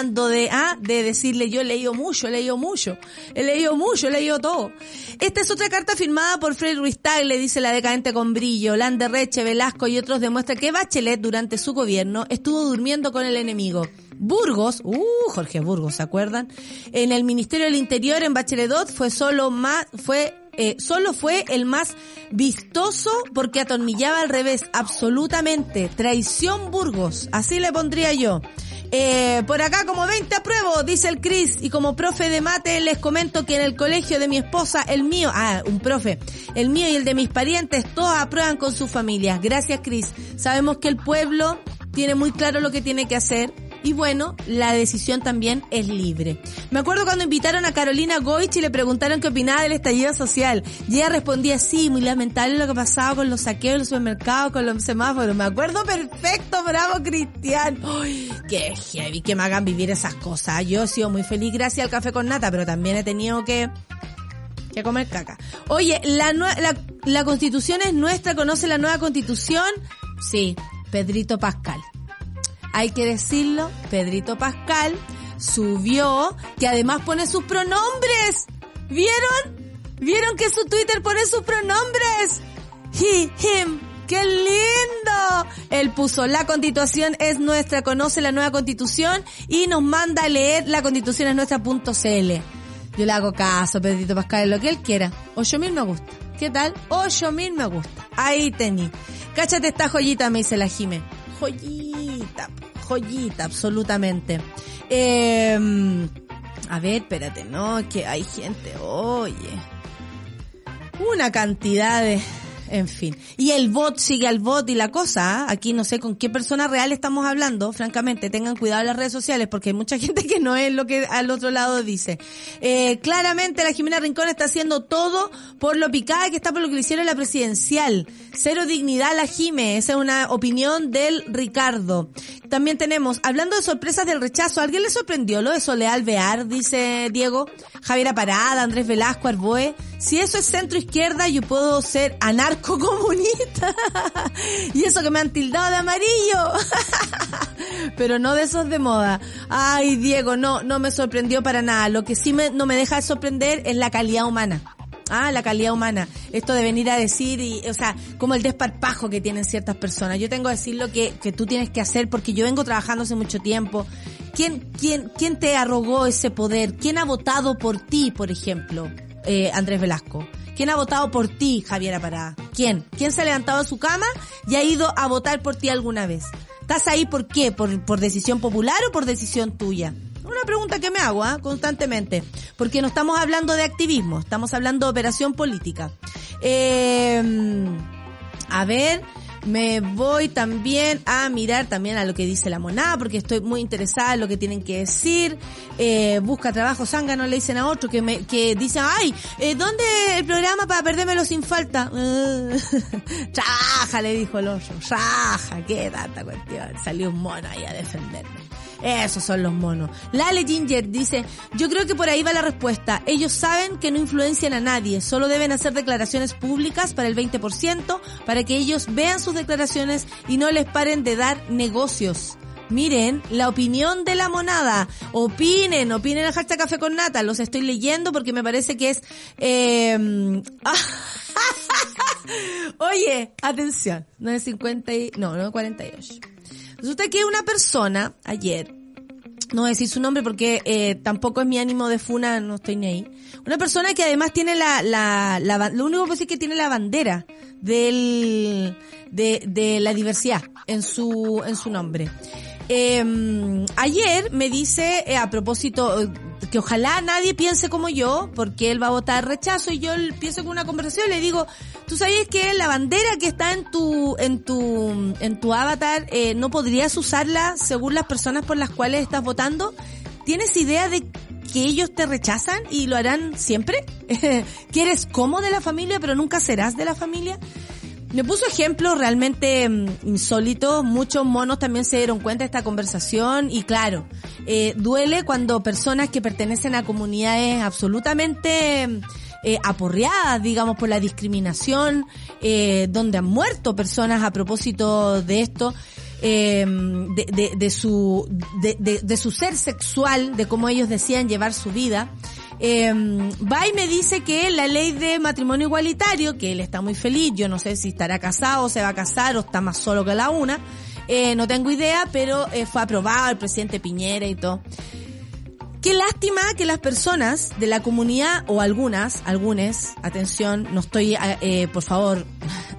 de, ah, de decirle, yo he leído mucho, he leído mucho, he leído mucho, he leído todo. Esta es otra carta firmada por Fred Ruiz le dice la decadente con brillo. Landerreche, Velasco y otros demuestra que Bachelet durante su gobierno estuvo durmiendo con el enemigo. Burgos, uh, Jorge Burgos, ¿se acuerdan? En el Ministerio del Interior, en Bachelet fue solo más, fue eh, solo fue el más vistoso porque atornillaba al revés, absolutamente. Traición Burgos, así le pondría yo. Eh, por acá como 20 apruebo, dice el Cris, y como profe de mate les comento que en el colegio de mi esposa, el mío, ah, un profe, el mío y el de mis parientes, todos aprueban con sus familias. Gracias Cris. Sabemos que el pueblo tiene muy claro lo que tiene que hacer. Y bueno, la decisión también es libre. Me acuerdo cuando invitaron a Carolina Goich y le preguntaron qué opinaba del estallido social. Y ella respondía, sí, muy lamentable lo que pasaba con los saqueos en los supermercados, con los semáforos. Me acuerdo perfecto, bravo Cristian. Qué heavy que me hagan vivir esas cosas. Yo he sido muy feliz gracias al café con nata, pero también he tenido que que comer caca. Oye, la, la, la constitución es nuestra, conoce la nueva constitución. Sí, Pedrito Pascal. Hay que decirlo, Pedrito Pascal subió, que además pone sus pronombres. ¿Vieron? ¿Vieron que su Twitter pone sus pronombres? He, him. ¡Qué lindo! Él puso, la constitución es nuestra, conoce la nueva constitución y nos manda a leer la constitución es nuestra.cl. Yo le hago caso, Pedrito Pascal, lo que él quiera. Ocho mil me gusta. ¿Qué tal? Ocho mil me gusta. Ahí tení. Cáchate esta joyita, me dice la Jime. Joyita, joyita, absolutamente. Eh, a ver, espérate, no, que hay gente, oye. Una cantidad de en fin. Y el bot sigue al bot y la cosa, ¿ah? aquí no sé con qué persona real estamos hablando, francamente, tengan cuidado en las redes sociales porque hay mucha gente que no es lo que al otro lado dice. Eh, claramente la Jimena Rincón está haciendo todo por lo picada que está por lo que le hicieron la presidencial. Cero dignidad la Jime, esa es una opinión del Ricardo. También tenemos, hablando de sorpresas del rechazo, alguien le sorprendió lo de Soleal Bear? Dice Diego. Javiera Parada, Andrés Velasco, Arboe. Si eso es centro izquierda, yo puedo ser anarco-comunista. y eso que me han tildado de amarillo. Pero no de esos de moda. Ay, Diego, no, no me sorprendió para nada. Lo que sí me, no me deja de sorprender es la calidad humana. Ah, la calidad humana. Esto de venir a decir, y, o sea, como el desparpajo que tienen ciertas personas. Yo tengo que decir lo que, que tú tienes que hacer porque yo vengo trabajando hace mucho tiempo. ¿Quién, quién, quién te arrogó ese poder? ¿Quién ha votado por ti, por ejemplo, eh, Andrés Velasco? ¿Quién ha votado por ti, Javiera Pará? ¿Quién? ¿Quién se ha levantado de su cama y ha ido a votar por ti alguna vez? ¿Estás ahí por qué? ¿Por, por decisión popular o por decisión tuya? Una pregunta que me hago ¿ah? constantemente, porque no estamos hablando de activismo, estamos hablando de operación política. Eh, a ver, me voy también a mirar también a lo que dice la monada, porque estoy muy interesada en lo que tienen que decir. Eh, busca trabajo, zángano le dicen a otro que me, que dicen, ay, eh, ¿dónde el programa para perdérmelo sin falta? traja, le dijo el otro, traja, qué tanta cuestión. Salió un mono ahí a defenderme. Esos son los monos. Lale Ginger dice, yo creo que por ahí va la respuesta. Ellos saben que no influencian a nadie, solo deben hacer declaraciones públicas para el 20%, para que ellos vean sus declaraciones y no les paren de dar negocios. Miren, la opinión de la monada. Opinen, opinen el hashtag café con nata. Los estoy leyendo porque me parece que es... Eh... Oye, atención. 9.50 y... No, 9.48. Resulta que una persona, ayer, no voy a decir su nombre porque eh, tampoco es mi ánimo de funa, no estoy ni ahí. Una persona que además tiene la, la, la lo único que decir es que tiene la bandera del, de, de la diversidad en su, en su nombre. Eh, ayer me dice, eh, a propósito, eh, que ojalá nadie piense como yo, porque él va a votar rechazo, y yo pienso con una conversación y le digo, tú sabes que la bandera que está en tu, en tu, en tu avatar, eh, no podrías usarla según las personas por las cuales estás votando. ¿Tienes idea de que ellos te rechazan y lo harán siempre? que eres como de la familia, pero nunca serás de la familia. Me puso ejemplos realmente mm, insólitos, muchos monos también se dieron cuenta de esta conversación y claro, eh, duele cuando personas que pertenecen a comunidades absolutamente mm, eh, aporreadas, digamos, por la discriminación, eh, donde han muerto personas a propósito de esto, eh, de, de, de, su, de, de su ser sexual, de cómo ellos decían llevar su vida. Eh, va y me dice que la ley de matrimonio igualitario, que él está muy feliz, yo no sé si estará casado, se va a casar o está más solo que la una, eh, no tengo idea, pero eh, fue aprobado el presidente Piñera y todo. Qué lástima que las personas de la comunidad, o algunas, algunas, atención, no estoy, eh, por favor,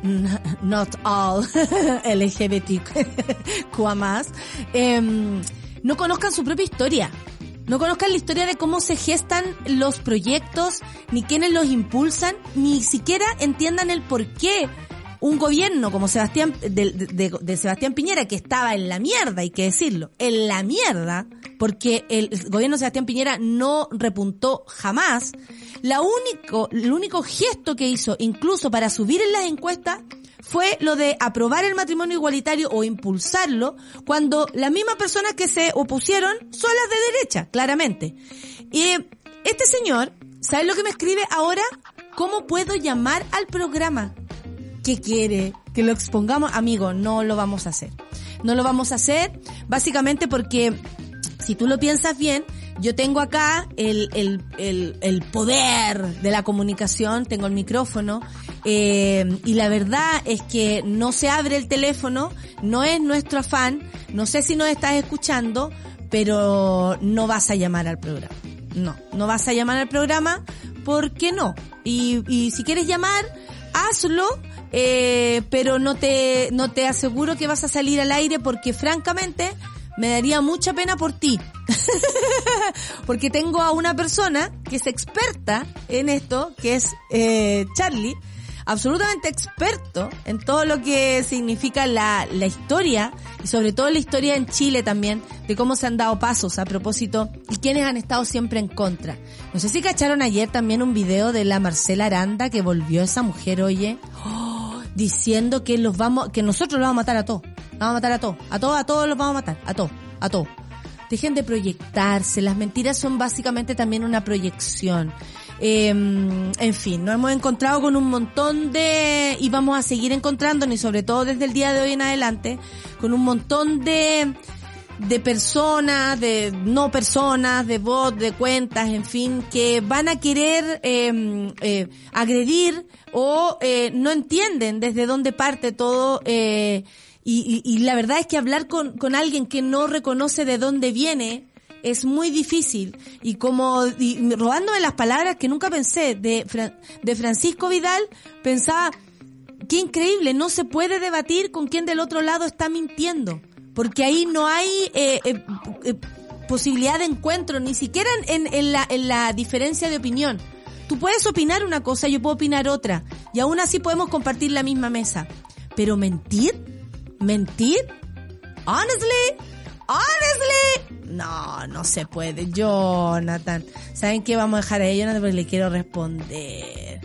not all LGBTQ más, eh, no conozcan su propia historia. No conozcan la historia de cómo se gestan los proyectos, ni quiénes los impulsan, ni siquiera entiendan el por qué un gobierno como Sebastián, de, de, Sebastián Piñera, que estaba en la mierda, hay que decirlo, en la mierda, porque el gobierno de Sebastián Piñera no repuntó jamás, la único, el único gesto que hizo, incluso para subir en las encuestas, fue lo de aprobar el matrimonio igualitario o impulsarlo cuando las mismas personas que se opusieron son las de derecha, claramente. Y este señor, ¿sabe lo que me escribe ahora? ¿Cómo puedo llamar al programa? ¿Qué quiere? Que lo expongamos. Amigo, no lo vamos a hacer. No lo vamos a hacer básicamente porque si tú lo piensas bien, yo tengo acá el, el, el, el, poder de la comunicación, tengo el micrófono, eh, y la verdad es que no se abre el teléfono, no es nuestro afán, no sé si nos estás escuchando, pero no vas a llamar al programa. No, no vas a llamar al programa, porque no? Y, y si quieres llamar, hazlo, eh, pero no te, no te aseguro que vas a salir al aire porque francamente me daría mucha pena por ti. Porque tengo a una persona que es experta en esto, que es eh, Charlie, absolutamente experto en todo lo que significa la, la historia y sobre todo la historia en Chile también, de cómo se han dado pasos a propósito y quienes han estado siempre en contra. No sé si cacharon ayer también un video de la Marcela Aranda que volvió esa mujer, oye, oh, diciendo que los vamos, que nosotros los vamos a matar a todos. Vamos a matar a todos. A todos, a todos los vamos a matar. A todos. A todos. Dejen de proyectarse. Las mentiras son básicamente también una proyección. Eh, en fin, nos hemos encontrado con un montón de, y vamos a seguir encontrándonos, y sobre todo desde el día de hoy en adelante, con un montón de, de personas, de no personas, de bots, de cuentas, en fin, que van a querer eh, eh, agredir o eh, no entienden desde dónde parte todo. Eh, y, y, y, la verdad es que hablar con, con alguien que no reconoce de dónde viene es muy difícil. Y como y robándome las palabras que nunca pensé de, de Francisco Vidal, pensaba, qué increíble, no se puede debatir con quien del otro lado está mintiendo porque ahí no hay eh, eh, eh, posibilidad de encuentro, ni siquiera en, en, la, en la diferencia de opinión. Tú puedes opinar una cosa, yo puedo opinar otra, y aún así podemos compartir la misma mesa. Pero mentir, mentir, honestly, honestly, no, no se puede, Jonathan. ¿Saben qué? Vamos a dejar a Jonathan porque le quiero responder.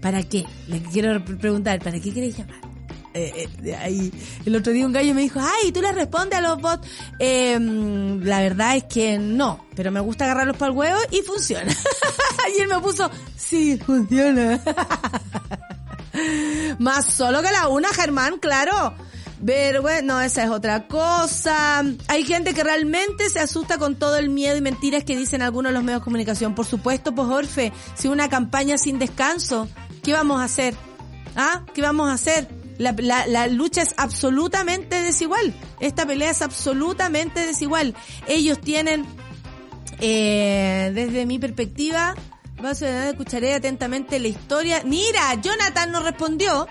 ¿Para qué? Le quiero preguntar, ¿para qué queréis llamar? Eh, eh, ahí, el otro día un gallo me dijo, ay, ¿tú le respondes a los bots? Eh, la verdad es que no, pero me gusta agarrarlos para el huevo y funciona. y él me puso, sí, funciona. Más solo que la una, Germán, claro. Pero bueno, esa es otra cosa. Hay gente que realmente se asusta con todo el miedo y mentiras que dicen algunos de los medios de comunicación. Por supuesto, pues Orfe, si una campaña sin descanso, ¿qué vamos a hacer? ¿Ah? ¿Qué vamos a hacer? La, la, lucha es absolutamente desigual. Esta pelea es absolutamente desigual. Ellos tienen, eh, desde mi perspectiva, escucharé atentamente la historia. Mira, Jonathan nos respondió.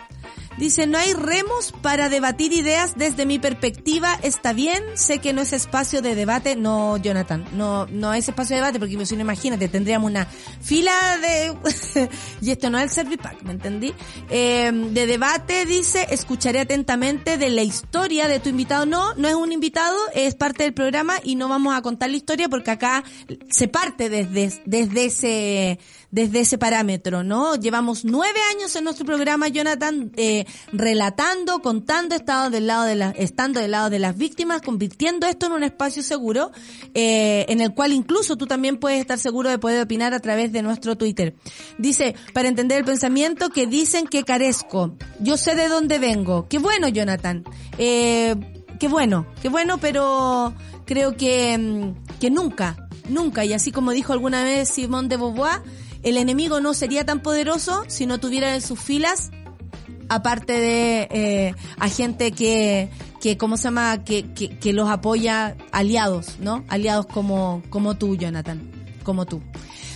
Dice, no hay remos para debatir ideas desde mi perspectiva, está bien, sé que no es espacio de debate, no, Jonathan, no, no es espacio de debate, porque imagínate, tendríamos una fila de, y esto no es el Servipack, ¿me entendí? Eh, de debate, dice, escucharé atentamente de la historia de tu invitado, no, no es un invitado, es parte del programa y no vamos a contar la historia porque acá se parte desde, desde ese, desde ese parámetro, ¿no? Llevamos nueve años en nuestro programa, Jonathan, eh, relatando, contando, estado del lado de la, estando del lado de las víctimas, convirtiendo esto en un espacio seguro, eh, en el cual incluso tú también puedes estar seguro de poder opinar a través de nuestro Twitter. Dice, para entender el pensamiento que dicen que carezco, yo sé de dónde vengo. Qué bueno, Jonathan. Eh, qué bueno, qué bueno, pero creo que, que nunca, nunca, y así como dijo alguna vez Simón de Beauvoir, el enemigo no sería tan poderoso si no tuviera en sus filas aparte de eh, a gente que, que ¿cómo se llama? Que, que, que los apoya aliados, ¿no? Aliados como, como tú, Jonathan, como tú.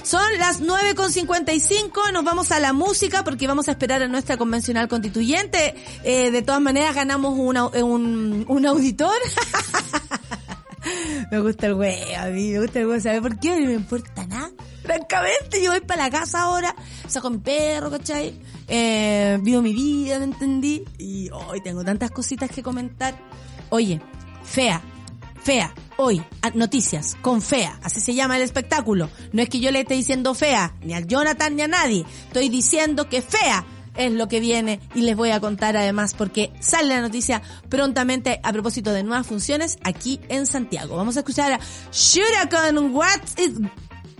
Son las 9.55, nos vamos a la música porque vamos a esperar a nuestra convencional constituyente. Eh, de todas maneras ganamos una, un, un auditor. me gusta el güey, a mí me gusta el güey, ¿sabes por qué? No me importa nada. Francamente, yo voy para la casa ahora, saco a mi perro, ¿cachai? Eh, vivo mi vida, ¿me entendí? Y hoy tengo tantas cositas que comentar. Oye, fea, fea, hoy, noticias, con fea, así se llama el espectáculo. No es que yo le esté diciendo fea, ni al Jonathan ni a nadie. Estoy diciendo que fea es lo que viene y les voy a contar además porque sale la noticia prontamente a propósito de nuevas funciones aquí en Santiago. Vamos a escuchar a Shura con What is,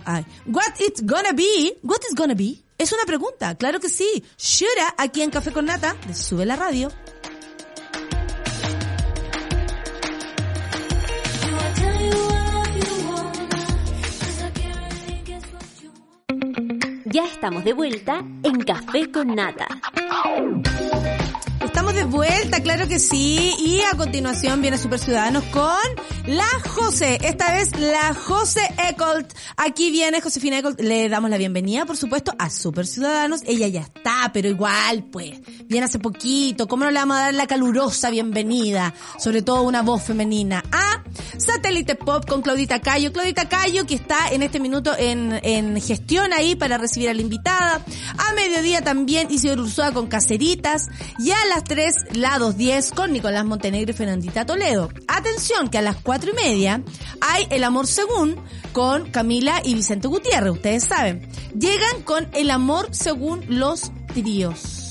ay, What it's gonna be, What is gonna be. Es una pregunta, claro que sí. Shura aquí en Café con Nata, Sube la Radio. Ya estamos de vuelta en Café con Nata. Estamos de vuelta, claro que sí. Y a continuación viene Super Ciudadanos con la José. Esta vez la José Ecolt. Aquí viene Josefina Ecolt. Le damos la bienvenida, por supuesto, a Super Ciudadanos. Ella ya está, pero igual, pues, viene hace poquito. ¿Cómo no le vamos a dar la calurosa bienvenida? Sobre todo una voz femenina. A Satélite Pop con Claudita Cayo. Claudita Cayo, que está en este minuto en, en gestión ahí para recibir a la invitada. A mediodía también Isidro Ursúa con Caceritas. Y a las 3, lados 10 con Nicolás Montenegro y Fernandita Toledo. Atención, que a las 4 y media hay El Amor Según con Camila y Vicente Gutiérrez, ustedes saben. Llegan con El Amor Según los tríos.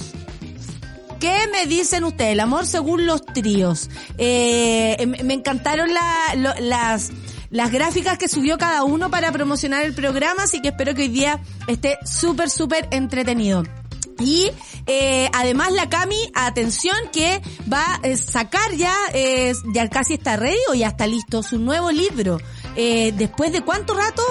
¿Qué me dicen ustedes? El amor según los tríos. Eh, me encantaron las, las gráficas que subió cada uno para promocionar el programa, así que espero que hoy día esté súper, súper entretenido. Y eh, además la Cami, atención, que va a sacar ya, eh, ya casi está ready o ya está listo su nuevo libro. Eh, después de cuánto rato?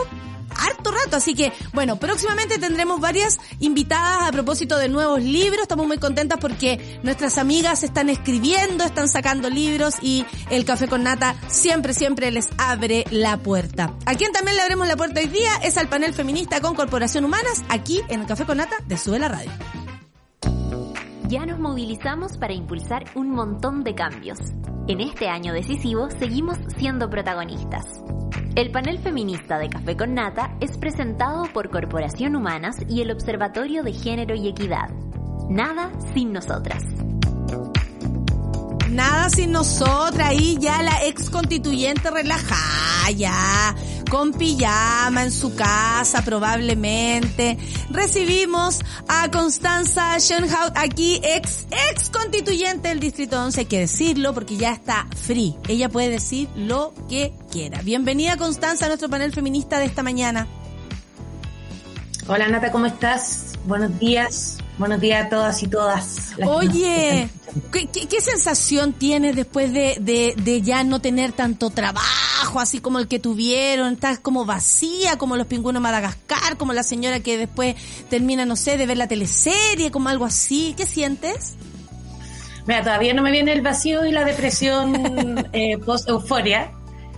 Harto rato. Así que, bueno, próximamente tendremos varias invitadas a propósito de nuevos libros. Estamos muy contentas porque nuestras amigas están escribiendo, están sacando libros y el Café con Nata siempre, siempre les abre la puerta. A quien también le abrimos la puerta hoy día es al panel feminista con Corporación Humanas, aquí en el Café con Nata de Sube la Radio. Ya nos movilizamos para impulsar un montón de cambios. En este año decisivo seguimos siendo protagonistas. El panel feminista de Café con Nata es presentado por Corporación Humanas y el Observatorio de Género y Equidad. Nada sin nosotras. Nada sin nosotras, ahí ya la ex constituyente relajada, ya, con pijama en su casa probablemente. Recibimos a Constanza Schoenhout, aquí ex, ex constituyente del Distrito 11, hay que decirlo porque ya está free. Ella puede decir lo que quiera. Bienvenida Constanza a nuestro panel feminista de esta mañana. Hola Nata, ¿cómo estás? Buenos días. Buenos días a todas y todas. Oye, ¿qué, ¿qué, sensación tienes después de, de, de, ya no tener tanto trabajo, así como el que tuvieron? Estás como vacía, como los pingüinos Madagascar, como la señora que después termina, no sé, de ver la teleserie, como algo así. ¿Qué sientes? Mira, todavía no me viene el vacío y la depresión eh, post-euforia.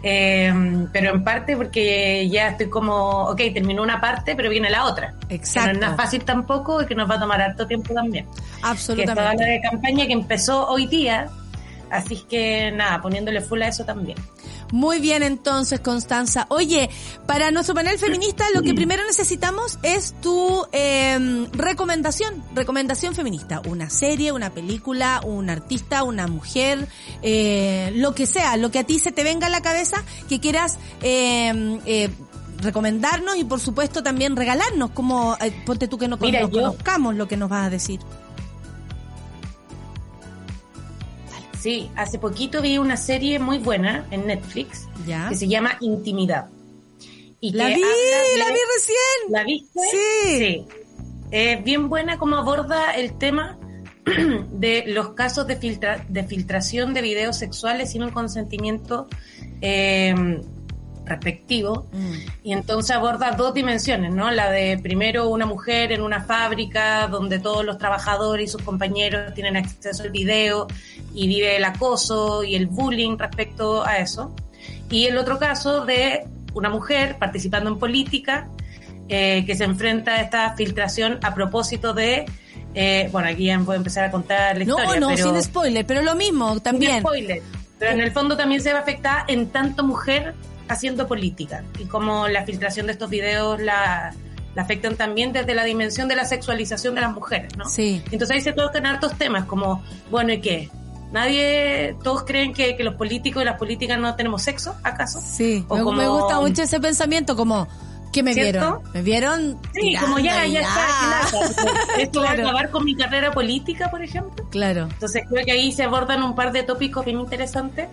Eh, pero en parte porque ya estoy como, ok, terminó una parte, pero viene la otra. Exacto. Que no es fácil tampoco y que nos va a tomar harto tiempo también. Absolutamente. Que esta la de campaña que empezó hoy día, así que nada, poniéndole full a eso también. Muy bien entonces, Constanza. Oye, para nuestro panel feminista lo que primero necesitamos es tu eh, recomendación, recomendación feminista. Una serie, una película, un artista, una mujer, eh, lo que sea, lo que a ti se te venga a la cabeza, que quieras eh, eh, recomendarnos y por supuesto también regalarnos, como eh, ponte tú que no Mira, nos yo- conozcamos lo que nos vas a decir. Sí, hace poquito vi una serie muy buena en Netflix ¿Ya? que se llama Intimidad. Y La vi, de- la vi recién. ¿La viste? Sí. Sí. Es bien buena como aborda el tema de los casos de, filtra- de filtración de videos sexuales sin un consentimiento eh, respectivo. Mm. Y entonces aborda dos dimensiones, ¿no? La de primero una mujer en una fábrica donde todos los trabajadores y sus compañeros tienen acceso al video y vive el acoso y el bullying respecto a eso. Y el otro caso de una mujer participando en política eh, que se enfrenta a esta filtración a propósito de, eh, bueno, aquí ya puedo empezar a contar la No, historia, no, pero sin spoiler, pero lo mismo sin también. spoiler. Pero en el fondo también se ve afectada en tanto mujer haciendo política y como la filtración de estos videos la, la afectan también desde la dimensión de la sexualización de las mujeres, ¿no? Sí. Entonces ahí se tocan hartos temas como, bueno, ¿y qué? Nadie, todos creen que, que los políticos y las políticas no tenemos sexo, ¿acaso? Sí, O me, como- me gusta mucho ese pensamiento, como, ¿qué me ¿Cierto? vieron? ¿Me vieron? Sí, como ya, tirando ya y está, lata. Esto Claro. va a acabar con mi carrera política, por ejemplo. Claro. Entonces creo que ahí se abordan un par de tópicos bien interesantes.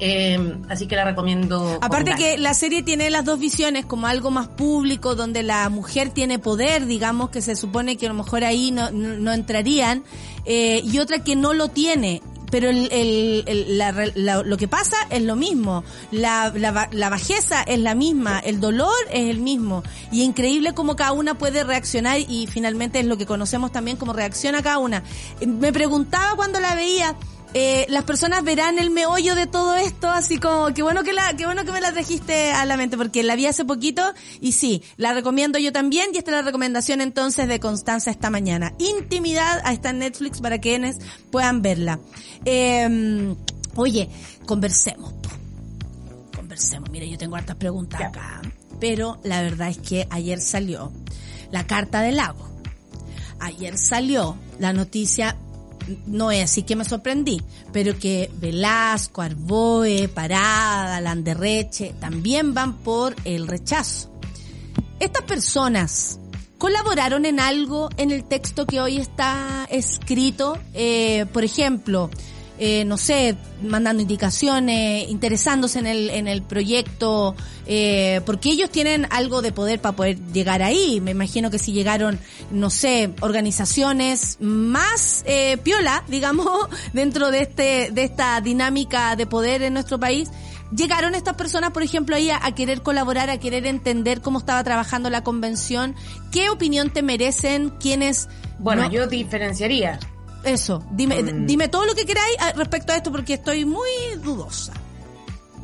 Eh, así que la recomiendo. Aparte que la serie tiene las dos visiones, como algo más público, donde la mujer tiene poder, digamos, que se supone que a lo mejor ahí no, no, no entrarían, eh, y otra que no lo tiene. Pero el, el, el- la re- la- lo que pasa es lo mismo, la, la, ba- la bajeza es la misma, el dolor es el mismo, y increíble cómo cada una puede reaccionar y finalmente es lo que conocemos también como reacciona cada una. Me preguntaba cuando la veía, eh, las personas verán el meollo de todo esto, así como, qué bueno que la, qué bueno que me la trajiste a la mente, porque la vi hace poquito y sí, la recomiendo yo también y esta es la recomendación entonces de Constanza esta mañana. Intimidad, ahí está en Netflix para quienes puedan verla. Eh, oye, conversemos, conversemos. Mira, yo tengo hartas preguntas acá, pero la verdad es que ayer salió la carta del lago. Ayer salió la noticia, no es así que me sorprendí, pero que Velasco, Arboe, Parada, Landerreche también van por el rechazo. Estas personas colaboraron en algo en el texto que hoy está escrito, Eh, por ejemplo, eh, no sé, mandando indicaciones, interesándose en el, en el proyecto, eh, porque ellos tienen algo de poder para poder llegar ahí. Me imagino que si llegaron, no sé, organizaciones más eh, piola, digamos, dentro de este, de esta dinámica de poder en nuestro país, llegaron estas personas, por ejemplo, ahí a, querer colaborar, a querer entender cómo estaba trabajando la convención. ¿Qué opinión te merecen quienes... Bueno, yo diferenciaría. Eso, dime, mm. dime todo lo que queráis respecto a esto porque estoy muy dudosa.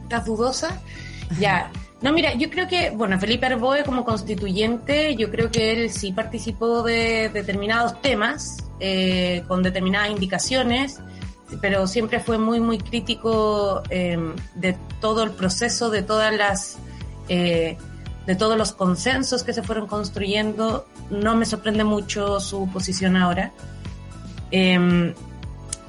¿Estás dudosa? Ya. No, mira, yo creo que, bueno, Felipe Arboe como constituyente, yo creo que él sí participó de determinados temas, eh, con determinadas indicaciones, pero siempre fue muy, muy crítico em, de todo el proceso, de todas las, eh, de todos los consensos que se fueron construyendo. No me sorprende mucho su posición ahora. Eh,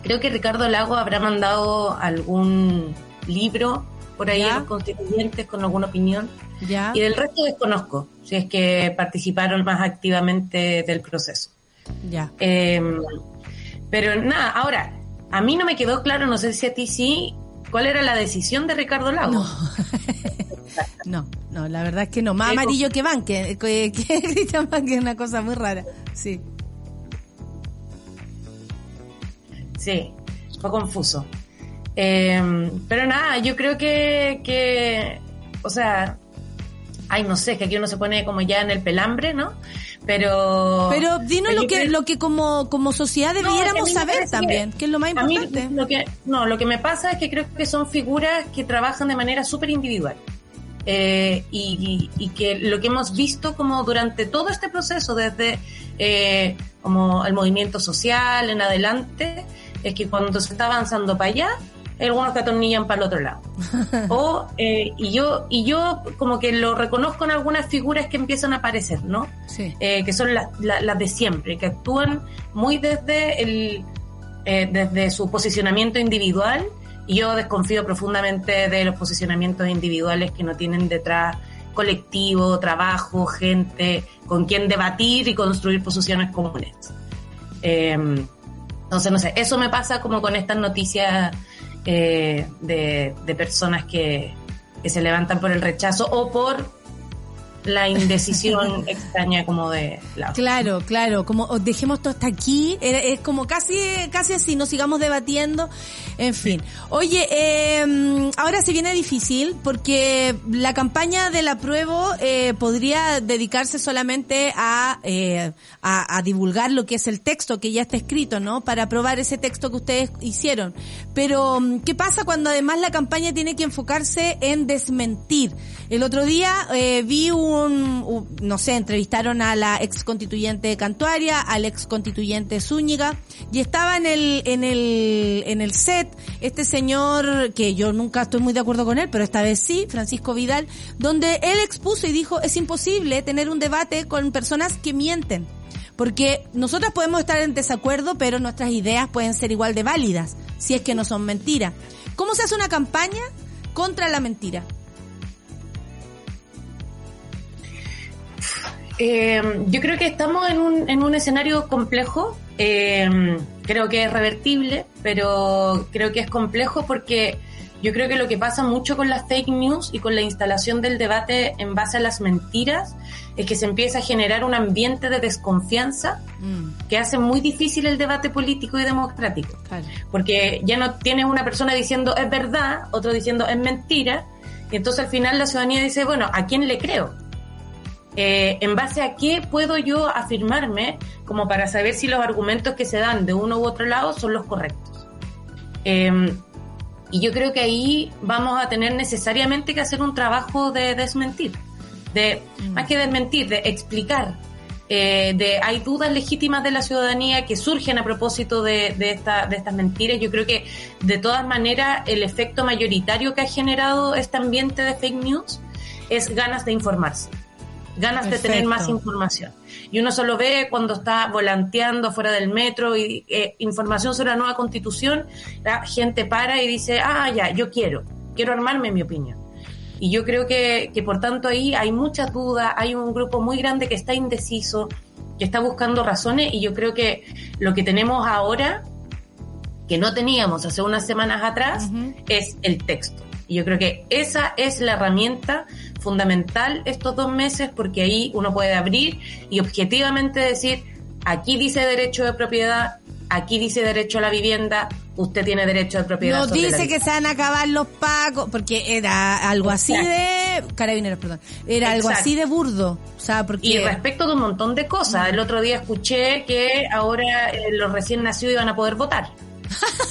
creo que Ricardo Lago habrá mandado algún libro por ahí a los constituyentes con alguna opinión. ¿Ya? Y del resto desconozco, si es que participaron más activamente del proceso. Ya. Eh, pero nada, ahora, a mí no me quedó claro, no sé si a ti sí, cuál era la decisión de Ricardo Lago. No, no, no la verdad es que no. Más amarillo que van, que, que, que es una cosa muy rara. Sí. Sí, fue confuso. Eh, pero nada, yo creo que, que, o sea, ay, no sé, que aquí uno se pone como ya en el pelambre, ¿no? Pero... Pero dinos lo que, lo que como, como sociedad debiéramos saber también, que, es lo más importante. lo que, no, lo que me pasa es que creo que son figuras que trabajan de manera súper individual. Eh, y, y, que lo que hemos visto como durante todo este proceso, desde eh, como el movimiento social en adelante, es que cuando se está avanzando para allá, algunos que atornillan para el otro lado. o, eh, y yo, y yo como que lo reconozco en algunas figuras que empiezan a aparecer, ¿no? Sí. Eh, que son las de siempre, que actúan muy desde el, eh, desde su posicionamiento individual, y yo desconfío profundamente de los posicionamientos individuales que no tienen detrás colectivo, trabajo, gente con quien debatir y construir posiciones comunes. Entonces, no sé, eso me pasa como con estas noticias eh, de, de, personas que, que se levantan por el rechazo o por la indecisión extraña como de la Claro, claro, como dejemos todo hasta aquí, es como casi casi así, no sigamos debatiendo, en fin. Oye, eh, ahora se viene difícil porque la campaña del apruebo eh, podría dedicarse solamente a, eh, a, a divulgar lo que es el texto que ya está escrito, ¿no? Para aprobar ese texto que ustedes hicieron. Pero, ¿qué pasa cuando además la campaña tiene que enfocarse en desmentir? El otro día eh, vi un no sé, entrevistaron a la ex constituyente Cantuaria, al ex constituyente Zúñiga, y estaba en el, en el, en el set este señor, que yo nunca estoy muy de acuerdo con él, pero esta vez sí, Francisco Vidal, donde él expuso y dijo, es imposible tener un debate con personas que mienten. Porque nosotras podemos estar en desacuerdo, pero nuestras ideas pueden ser igual de válidas, si es que no son mentiras. ¿Cómo se hace una campaña contra la mentira? Eh, yo creo que estamos en un, en un escenario complejo. Eh, creo que es revertible, pero creo que es complejo porque yo creo que lo que pasa mucho con las fake news y con la instalación del debate en base a las mentiras es que se empieza a generar un ambiente de desconfianza mm. que hace muy difícil el debate político y democrático. Porque ya no tienes una persona diciendo es verdad, otro diciendo es mentira, y entonces al final la ciudadanía dice, bueno, ¿a quién le creo? Eh, en base a qué puedo yo afirmarme como para saber si los argumentos que se dan de uno u otro lado son los correctos. Em, y yo creo que ahí vamos a tener necesariamente que hacer un trabajo de desmentir, de mm. más que desmentir, de explicar. Eh, de hay dudas legítimas de la ciudadanía que surgen a propósito de, de, esta, de estas mentiras. Yo creo que de todas maneras el efecto mayoritario que ha generado este ambiente de fake news es ganas de informarse ganas de tener más información. Y uno solo ve cuando está volanteando fuera del metro y eh, información sobre la nueva constitución, la gente para y dice, ah, ya, yo quiero, quiero armarme mi opinión. Y yo creo que, que por tanto ahí hay muchas dudas, hay un grupo muy grande que está indeciso, que está buscando razones y yo creo que lo que tenemos ahora que no teníamos hace unas semanas atrás es el texto. Y yo creo que esa es la herramienta fundamental estos dos meses porque ahí uno puede abrir y objetivamente decir, aquí dice derecho de propiedad, aquí dice derecho a la vivienda, usted tiene derecho de propiedad. No dice que se van a acabar los pagos, porque era algo así de carabineros, perdón, era algo así de burdo, o sea, porque y respecto de un montón de cosas. El otro día escuché que ahora eh, los recién nacidos iban a poder votar.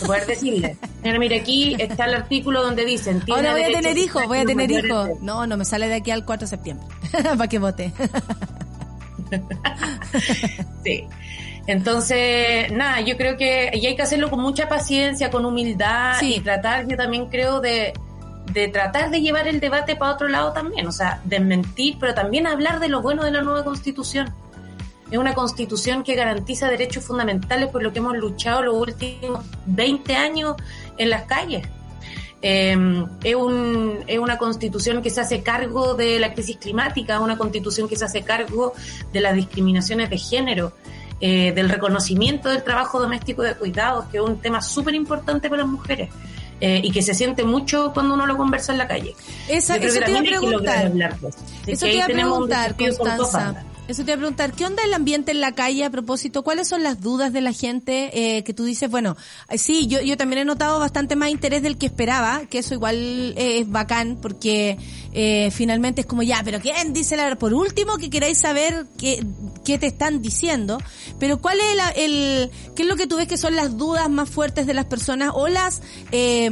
Poder decirle, mira, mira, aquí está el artículo donde dicen... Ahora voy a tener hijos, voy a tener hijos. No, no me sale de aquí al 4 de septiembre, para que vote. sí. Entonces, nada, yo creo que y hay que hacerlo con mucha paciencia, con humildad y tratar, yo también creo, de, de tratar de llevar el debate para otro lado también, o sea, desmentir, pero también hablar de lo bueno de la nueva constitución. Es una constitución que garantiza derechos fundamentales por lo que hemos luchado los últimos 20 años en las calles. Em, es, un, es una constitución que se hace cargo de la crisis climática, una constitución que se hace cargo de las discriminaciones de género, eh, del reconocimiento del trabajo doméstico de cuidados, que es un tema súper importante para las mujeres. Eh, y que se siente mucho cuando uno lo conversa en la calle. Esa, eso te iba a preguntar. Eso te iba a preguntar, Constanza. Eso te iba a preguntar, ¿qué onda el ambiente en la calle a propósito? ¿Cuáles son las dudas de la gente eh, que tú dices, bueno, eh, sí, yo, yo también he notado bastante más interés del que esperaba, que eso igual eh, es bacán, porque eh, finalmente es como ya, pero ¿quién dice la Por último, que queráis saber qué, qué te están diciendo, pero ¿cuál es el, el, qué es lo que tú ves que son las dudas más fuertes de las personas o las, eh,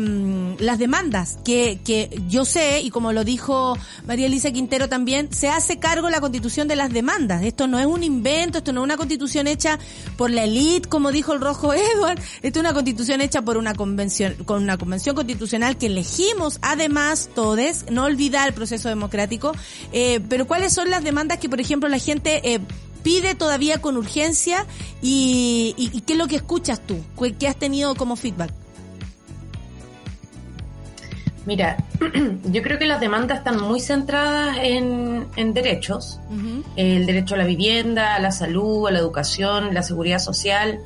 las demandas? Que, que yo sé, y como lo dijo María Elisa Quintero también, se hace cargo la constitución de las demandas esto no es un invento, esto no es una constitución hecha por la élite, como dijo el rojo Edward. Esto es una constitución hecha por una convención, con una convención constitucional que elegimos, además, todos, no olvidar el proceso democrático. Eh, pero ¿cuáles son las demandas que, por ejemplo, la gente eh, pide todavía con urgencia y, y, qué es lo que escuchas tú? ¿Qué has tenido como feedback? Mira, yo creo que las demandas están muy centradas en, derechos, el derecho a la vivienda, a la salud, a la educación, la seguridad social,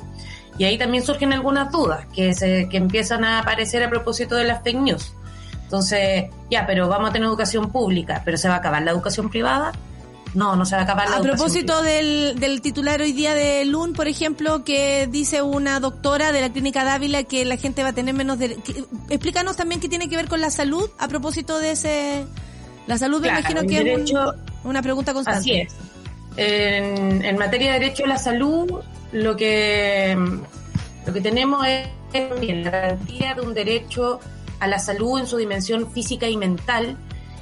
y ahí también surgen algunas dudas que, se, que empiezan a aparecer a propósito de las fake news. Entonces, ya, pero vamos a tener educación pública, pero se va a acabar la educación privada. No, no se va a acabar la A propósito del, del titular hoy día de LUN, por ejemplo, que dice una doctora de la clínica Dávila que la gente va a tener menos de... explícanos también qué tiene que ver con la salud a propósito de ese... La salud me imagino que es una pregunta constante. Así es. En, en, materia de derecho a la salud, lo que, lo que tenemos es, la garantía de un derecho a la salud en su dimensión física y mental,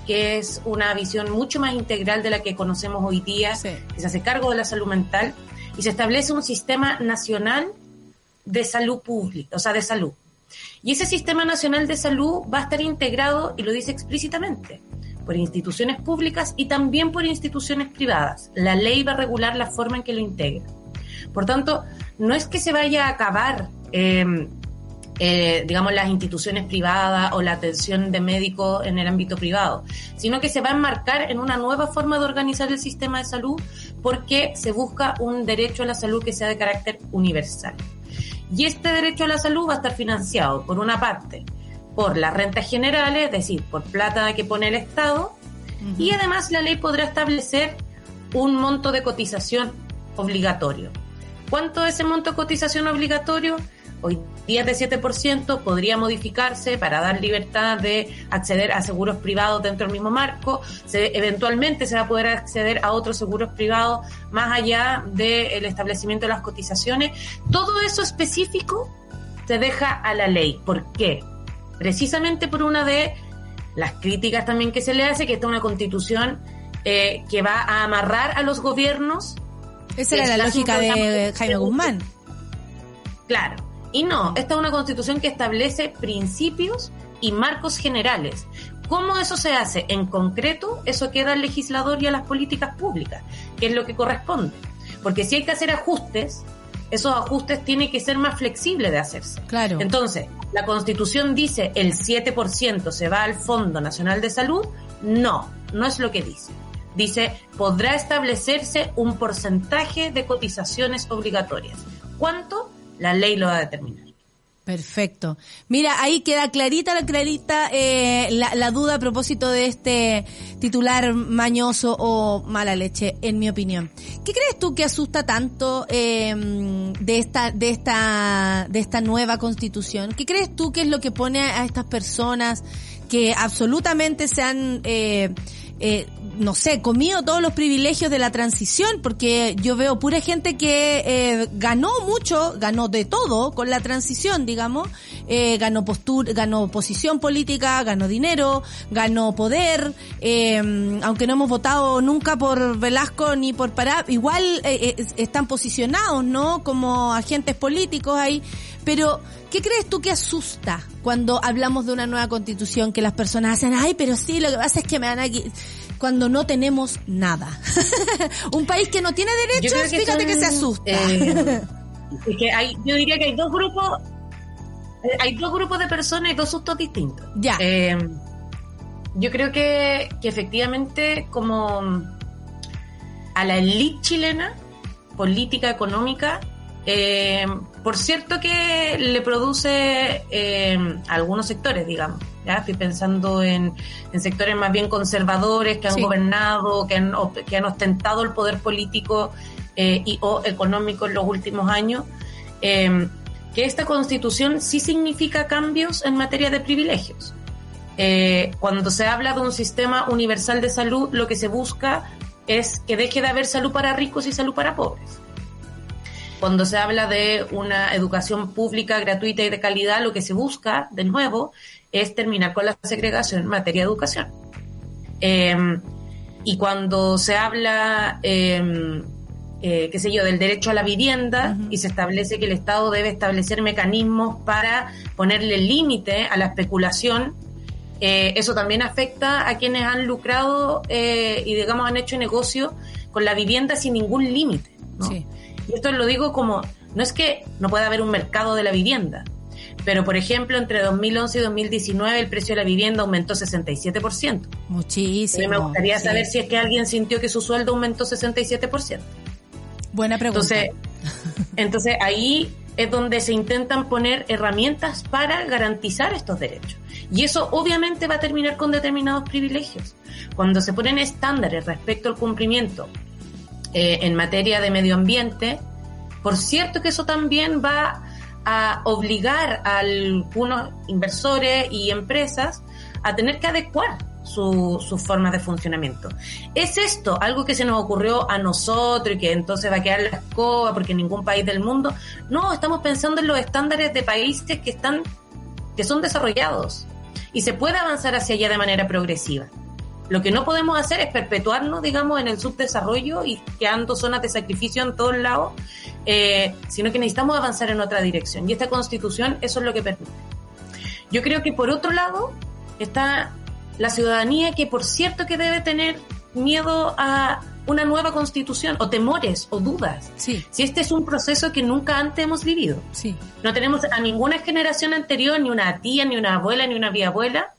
que es una visión mucho más integral de la que conocemos hoy día, que se hace cargo de la salud mental y se establece un sistema nacional de salud pública, o sea, de salud. Y ese sistema nacional de salud va a estar integrado, y lo dice explícitamente, por instituciones públicas y también por instituciones privadas. La ley va a regular la forma en que lo integra. Por tanto, no es que se vaya a acabar eh, eh, digamos, las instituciones privadas o la atención de médicos en el ámbito privado, sino que se va a enmarcar en una nueva forma de organizar el sistema de salud porque se busca un derecho a la salud que sea de carácter universal. Y este derecho a la salud va a estar financiado, por una parte, por las rentas generales, es decir, por plata que pone el Estado, y además la ley podrá establecer un monto de cotización obligatorio. ¿Cuánto es ese monto de cotización obligatorio? hoy día de 7%, podría modificarse para dar libertad de acceder a seguros privados dentro del mismo marco. Se, eventualmente se va a poder acceder a otros seguros privados más allá del establecimiento de las cotizaciones. Todo eso específico se deja a la ley. ¿Por qué? Precisamente por una de las críticas también que se le hace, que está una constitución eh, que va a amarrar a los gobiernos. Esa era la lógica de Jaime Guzmán. Claro, y no, esta es una constitución que establece principios y marcos generales. ¿Cómo eso se hace? En concreto, eso queda al legislador y a las políticas públicas, que es lo que corresponde. Porque si hay que hacer ajustes, esos ajustes tienen que ser más flexibles de hacerse. Claro. Entonces, la Constitución dice el 7% se va al Fondo Nacional de Salud. No, no es lo que dice. Dice, podrá establecerse un porcentaje de cotizaciones obligatorias. ¿Cuánto? La ley lo va a determinar. Perfecto. Mira, ahí queda clarita, la clarita eh, la, la, duda a propósito de este titular mañoso o mala leche, en mi opinión. ¿Qué crees tú que asusta tanto eh, de esta de esta de esta nueva constitución? ¿Qué crees tú que es lo que pone a, estas personas que absolutamente se han eh, eh, no sé, comido todos los privilegios de la transición, porque yo veo pura gente que eh, ganó mucho, ganó de todo con la transición, digamos, eh, ganó postura, ganó posición política, ganó dinero, ganó poder, eh, aunque no hemos votado nunca por Velasco ni por Pará, igual eh, eh, están posicionados, ¿no? Como agentes políticos ahí, pero ¿qué crees tú que asusta cuando hablamos de una nueva constitución que las personas hacen, ay, pero sí, lo que pasa es que me van aquí cuando no tenemos nada. un país que no tiene derechos, que fíjate que se asusta. Eh, que hay, yo diría que hay dos grupos, eh, hay dos grupos de personas y dos sustos distintos. Ya. Eh, yo creo que, que efectivamente como a la élite chilena, política, económica, eh, por cierto que le produce eh, a algunos sectores, digamos. ¿ya? Estoy pensando en, en sectores más bien conservadores que han Sí. gobernado, que han, que han ostentado el poder político eh, y o económico en los últimos años. eh, que esta constitución sí significa cambios en materia de privilegios. Eh, cuando se habla de un sistema universal de salud, lo que se busca es que deje de haber salud para ricos y salud para pobres. Cuando se habla de una educación pública, gratuita y de calidad, lo que se busca, de nuevo, es terminar con la segregación en materia de educación. Eh, y cuando se habla, eh, eh, qué sé yo, del derecho a la vivienda y se establece que el Estado debe establecer mecanismos para ponerle límite a la especulación, eh, eso también afecta a quienes han lucrado eh, y, digamos, han hecho negocio con la vivienda sin ningún límite. ¿no? Sí. Y esto lo digo como, no es que no pueda haber un mercado de la vivienda, pero por ejemplo, entre 2011 y 2019 el precio de la vivienda aumentó 67%. A Muchísimo. mí me gustaría sí. saber si es que alguien sintió que su sueldo aumentó 67%. Buena pregunta. Entonces, entonces ahí es donde se intentan poner herramientas para garantizar estos derechos. Y eso obviamente va a terminar con determinados privilegios. Cuando se ponen estándares respecto al cumplimiento eh, en materia de medio ambiente, por cierto que eso también va a obligar a algunos inversores y empresas a tener que adecuar su- sus formas de funcionamiento. ¿Es esto algo que se nos ocurrió a nosotros y que entonces va a quedar la escoba porque ningún país del mundo? No, estamos pensando en los estándares de países que están, que son desarrollados y se puede avanzar hacia allá de manera progresiva. Lo que no podemos hacer es perpetuarnos, digamos, en el subdesarrollo y quedando zonas de sacrificio en todos lados, eh, sino que necesitamos avanzar en otra dirección. Y esta constitución eso es lo que permite. Yo creo que por otro lado está la ciudadanía que por cierto que debe tener miedo a una nueva constitución o temores o dudas. Sí, Si este es un proceso que nunca antes hemos vivido. sí. No tenemos a ninguna generación anterior, ni una tía, ni una abuela, ni una bisabuela,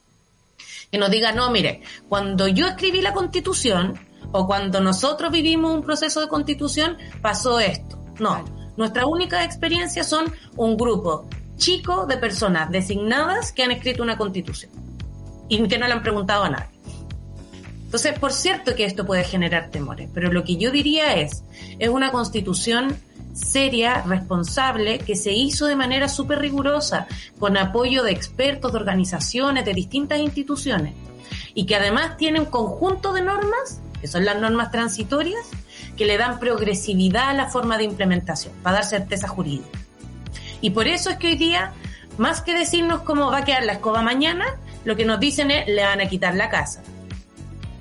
que nos diga, no, mire, cuando yo escribí la constitución o cuando nosotros vivimos un proceso de constitución, pasó esto. No, Claro. nuestras únicas experiencias son un grupo chico de personas designadas que han escrito una constitución y que no le han preguntado a nadie. Entonces, por cierto que esto puede generar temores, pero lo que yo diría es, es una constitución seria, responsable, que se hizo de manera súper rigurosa, con apoyo de expertos, de organizaciones, de distintas instituciones, y que además tiene un conjunto de normas, que son las normas transitorias, que le dan progresividad a la forma de implementación, para dar certeza jurídica. Y por eso es que hoy día, más que decirnos cómo va a quedar la escoba mañana, lo que nos dicen es, le van a quitar la casa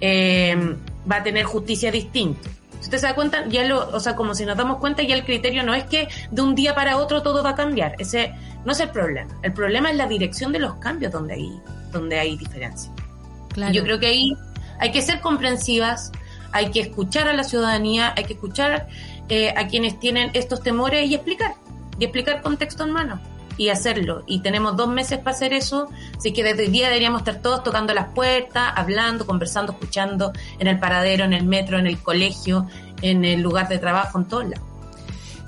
eh, va a tener justicia distinta. Si usted se da cuenta, ya lo, o sea, como si nos damos cuenta, ya el criterio no es que de un día para otro todo va a cambiar. Ese no es el problema. El problema es la dirección de los cambios donde hay, donde hay diferencia. Claro. Yo creo que ahí hay que ser comprensivas, hay que escuchar a la ciudadanía, hay que escuchar eh, a quienes tienen estos temores y explicar, y explicar contexto en mano y hacerlo. Y tenemos dos meses para hacer eso, así que desde hoy día deberíamos estar todos tocando las puertas, hablando, conversando, escuchando en el paradero, en el metro, en el colegio, en el lugar de trabajo, en todos lados.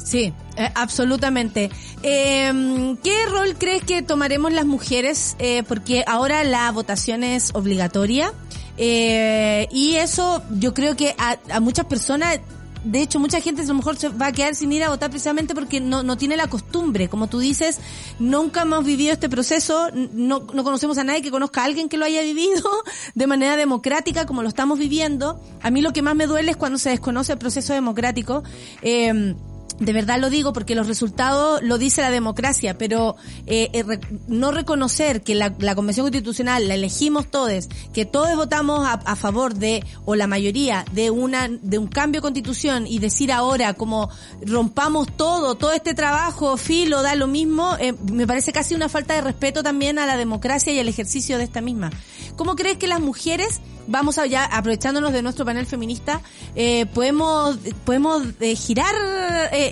Sí, eh, absolutamente. Eh, ¿Qué rol crees que tomaremos las mujeres? Eh, porque ahora la votación es obligatoria. Eh, y eso yo creo que a, a muchas personas de hecho, mucha gente a lo mejor se va a quedar sin ir a votar precisamente porque no, no tiene la costumbre. Como tú dices, nunca hemos vivido este proceso, no, no conocemos a nadie que conozca a alguien que lo haya vivido de manera democrática como lo estamos viviendo. A mí lo que más me duele es cuando se desconoce el proceso democrático. Eh, de verdad lo digo porque los resultados lo dice la democracia, pero eh, eh, no reconocer que la, la Convención Constitucional la elegimos todos, que todos votamos a, a favor de, o la mayoría, de una de un cambio de constitución y decir ahora como rompamos todo, todo este trabajo, filo, da lo mismo, eh, me parece casi una falta de respeto también a la democracia y al ejercicio de esta misma. ¿Cómo crees que las mujeres vamos a ya aprovechándonos de nuestro panel feminista eh, podemos podemos eh, girar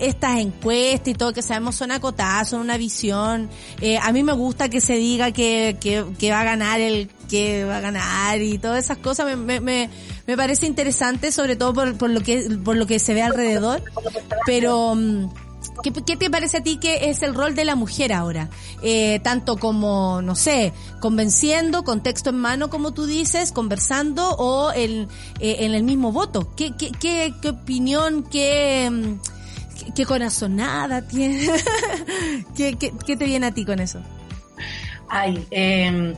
estas encuestas y todo que sabemos son acotadas son una visión Eh, a mí me gusta que se diga que, que, que va a ganar el que va a ganar y todas esas cosas me, me, me, me parece interesante sobre todo por, por lo que por lo que se ve alrededor pero mm, ¿Qué, qué te parece a ti que es el rol de la mujer ahora? Eh, tanto como, no sé, convenciendo, con texto en mano, como tú dices, conversando o en, eh, en el mismo voto. ¿Qué, qué, qué, qué opinión, qué, mm, qué, corazonada tiene? ¿Qué, te viene a ti con eso? Ay, eh,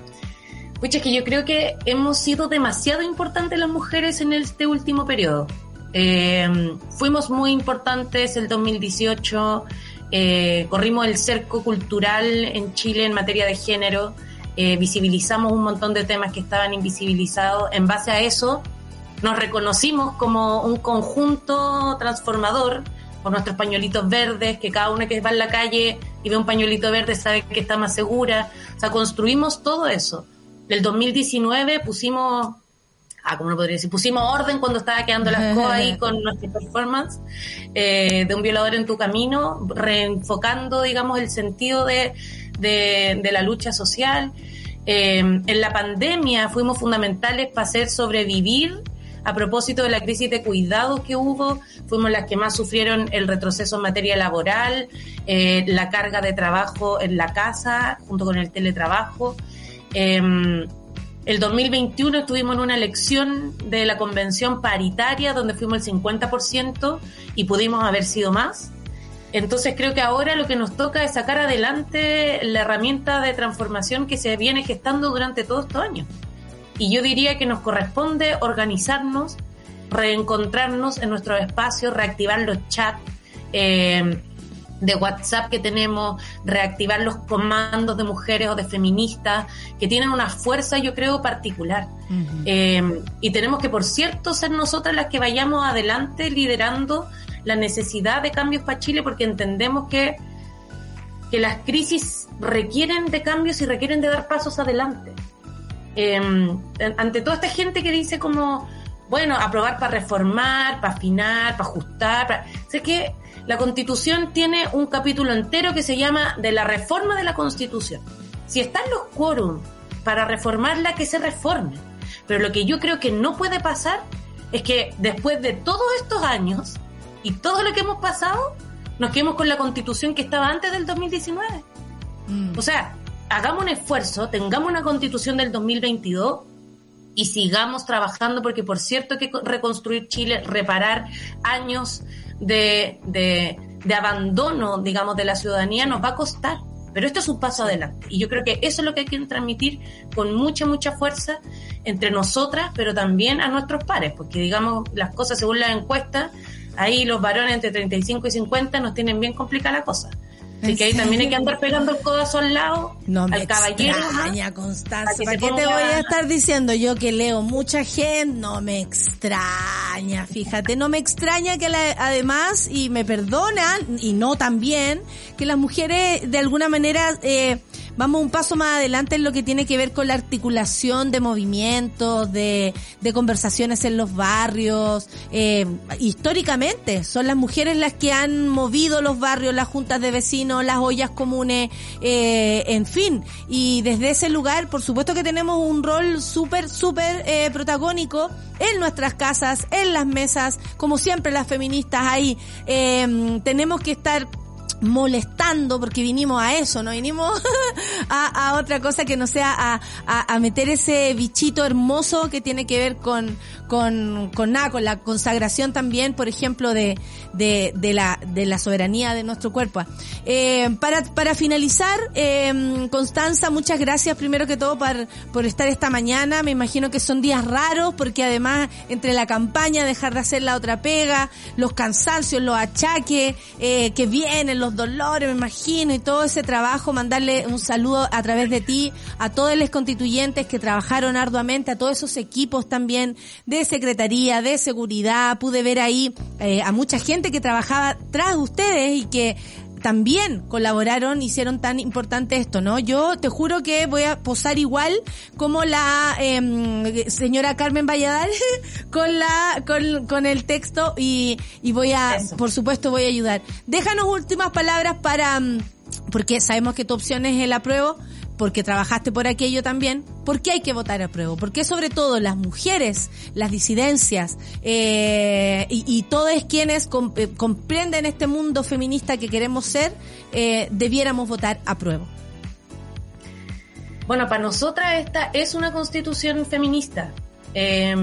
es que yo creo que hemos sido demasiado importantes las mujeres en este último periodo. Eh, fuimos muy importantes el 2018, eh, corrimos el cerco cultural en Chile en materia de género, eh, visibilizamos un montón de temas que estaban invisibilizados. En base a eso, nos reconocimos como un conjunto transformador con nuestros pañuelitos verdes, que cada una que va en la calle y ve un pañuelito verde sabe que está más segura. O sea, construimos todo eso. El 2019 pusimos, ah, ¿cómo lo podría decir? Pusimos orden cuando estaba quedando las cosas ahí con nuestra performance eh, de un violador en tu camino, reenfocando, digamos, el sentido de, de, de la lucha social. Eh, en la pandemia fuimos fundamentales para hacer sobrevivir a propósito de la crisis de cuidados que hubo, fuimos las que más sufrieron el retroceso en materia laboral, eh, la carga de trabajo en la casa, junto con el teletrabajo. Eh, el 2021 estuvimos en una elección de la convención paritaria donde fuimos el 50% y pudimos haber sido más. Entonces creo que ahora lo que nos toca es sacar adelante la herramienta de transformación que se viene gestando durante todos estos años. Y yo diría que nos corresponde organizarnos, reencontrarnos en nuestros espacios, reactivar los chats eh, de WhatsApp que tenemos, reactivar los comandos de mujeres o de feministas, que tienen una fuerza, yo creo, particular. Eh, y tenemos que, por cierto, ser nosotras las que vayamos adelante liderando la necesidad de cambios para Chile, porque entendemos que, que las crisis requieren de cambios y requieren de dar pasos adelante. Eh, ante toda esta gente que dice como, bueno, aprobar para reformar, para afinar, para ajustar, para... sé que la Constitución tiene un capítulo entero que se llama de la reforma de la Constitución. Si están los quórum para reformarla, que se reforme. Pero lo que yo creo que no puede pasar es que después de todos estos años y todo lo que hemos pasado, nos quedemos con la constitución que estaba antes del 2019. Mm. O sea, hagamos un esfuerzo, tengamos una constitución del 2022 y sigamos trabajando porque por cierto que reconstruir Chile, reparar años de, de, de abandono, digamos, de la ciudadanía nos va a costar. Pero esto es un paso adelante. Y yo creo que eso es lo que hay que transmitir con mucha, mucha fuerza entre nosotras, pero también a nuestros pares, porque digamos, las cosas según las encuestas, ahí los varones entre 35 y 50 nos tienen bien complicada la cosa. Así que ahí también hay que andar pegando el codazo al lado, No me al caballero. ¿ah? extraña, Constanza. Para ¿Para que qué te voy a estar diciendo yo que leo mucha gente? No me extraña, fíjate. No me extraña que la- además, y me perdonan, y no también, que las mujeres de alguna manera eh, vamos un paso más adelante en lo que tiene que ver con la articulación de movimientos, de, de conversaciones en los barrios. Eh, históricamente son las mujeres las que han movido los barrios, las juntas de vecinos, las ollas comunes, eh, en fin. Y desde ese lugar, por supuesto que tenemos un rol súper, súper eh, protagónico en nuestras casas, en las mesas, como siempre las feministas ahí. Eh, tenemos que estar molestando porque vinimos a eso, no vinimos a, a, otra cosa que no sea a, a, a, meter ese bichito hermoso que tiene que ver con, con, con nada, con la consagración también, por ejemplo, de, de, de la, de la soberanía de nuestro cuerpo. Eh, para, para finalizar, eh, Constanza, muchas gracias primero que todo por, por estar esta mañana. Me imagino que son días raros porque además entre la campaña, dejar de hacer la otra pega, los cansancios, los achaques eh, que vienen, los dolores, me imagino, y todo ese trabajo, mandarle un saludo a través de ti a todos los constituyentes que trabajaron arduamente, a todos esos equipos también de secretaría, de seguridad. Pude ver ahí eh, a mucha gente que trabajaba tras ustedes y que también colaboraron, hicieron tan importante esto, ¿no? Yo te juro que voy a posar igual como la eh, señora Carmen Valladares con la con, con el texto y, y voy a, Eso. por supuesto, voy a ayudar. Déjanos últimas palabras para, porque sabemos que tu opción es el apruebo, porque trabajaste por aquello también, ¿por qué hay que votar a prueba? ¿Por qué sobre todo las mujeres, las disidencias eh, y, y todos quienes eh, comprenden este mundo feminista que queremos ser, eh, debiéramos votar a prueba? Bueno, para nosotras esta es una constitución feminista. Eh,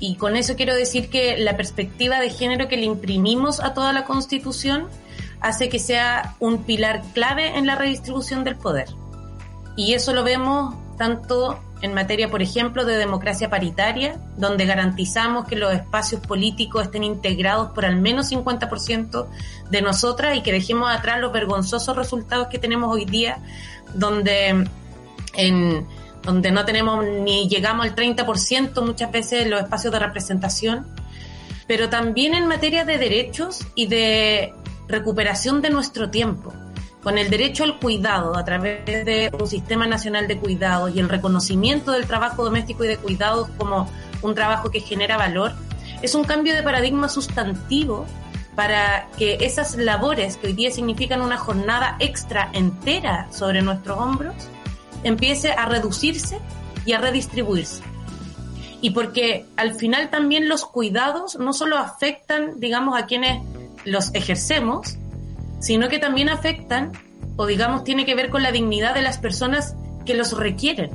y con eso quiero decir que la perspectiva de género que le imprimimos a toda la constitución hace que sea un pilar clave en la redistribución del poder. Y eso lo vemos tanto en materia, por ejemplo, de democracia paritaria, donde garantizamos que los espacios políticos estén integrados por al menos 50% de nosotras y que dejemos atrás los vergonzosos resultados que tenemos hoy día, donde en donde no tenemos ni llegamos al 30% muchas veces en los espacios de representación, pero también en materia de derechos y de recuperación de nuestro tiempo con el derecho al cuidado a través de un sistema nacional de cuidados y el reconocimiento del trabajo doméstico y de cuidados como un trabajo que genera valor, es un cambio de paradigma sustantivo para que esas labores que hoy día significan una jornada extra entera sobre nuestros hombros empiece a reducirse y a redistribuirse. Y porque al final también los cuidados no solo afectan, digamos, a quienes los ejercemos, sino que también afectan o digamos tiene que ver con la dignidad de las personas que los requieren.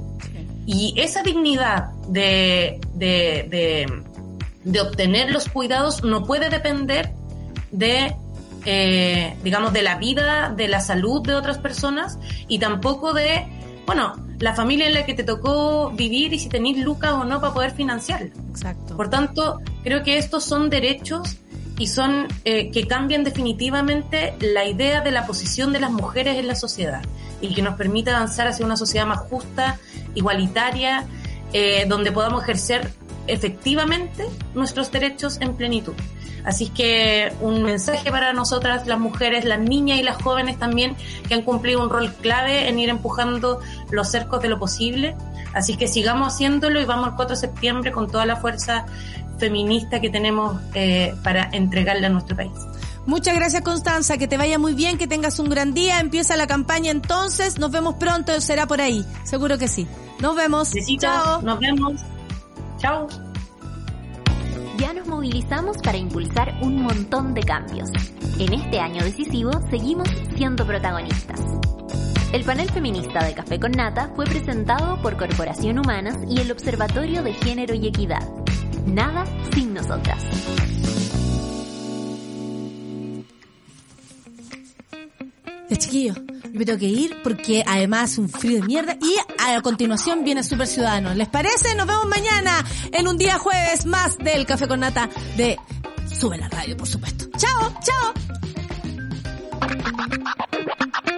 Y esa dignidad de, de, de, de obtener los cuidados no puede depender de, eh, digamos, de la vida, de la salud de otras personas y tampoco de, bueno, la familia en la que te tocó vivir y si tenéis lucas o no para poder financiarlo. Exacto. Por tanto, creo que estos son derechos y son eh, que cambian definitivamente la idea de la posición de las mujeres en la sociedad y que nos permita avanzar hacia una sociedad más justa, igualitaria, eh, donde podamos ejercer efectivamente nuestros derechos en plenitud. Así que un mensaje para nosotras, las mujeres, las niñas y las jóvenes también, que han cumplido un rol clave en ir empujando los cercos de lo posible. Así que sigamos haciéndolo y vamos el 4 de septiembre con toda la fuerza feminista que tenemos eh, para entregarle a nuestro país. Muchas gracias Constanza, que te vaya muy bien, que tengas un gran día, empieza la campaña entonces, nos vemos pronto, será por ahí, seguro que sí. Nos vemos. Besitos, Chao. Nos vemos. Chao. Ya nos movilizamos para impulsar un montón de cambios. En este año decisivo seguimos siendo protagonistas. El panel feminista de Café con Nata fue presentado por Corporación Humanas y el Observatorio de Género y Equidad. Nada sin nosotras. Chiquillos, me tengo que ir porque además un frío de mierda y a continuación viene Super Ciudadano. ¿Les parece? Nos vemos mañana en un día jueves más del Café con Nata de Sube la Radio, por supuesto. ¡Chao! ¡Chao!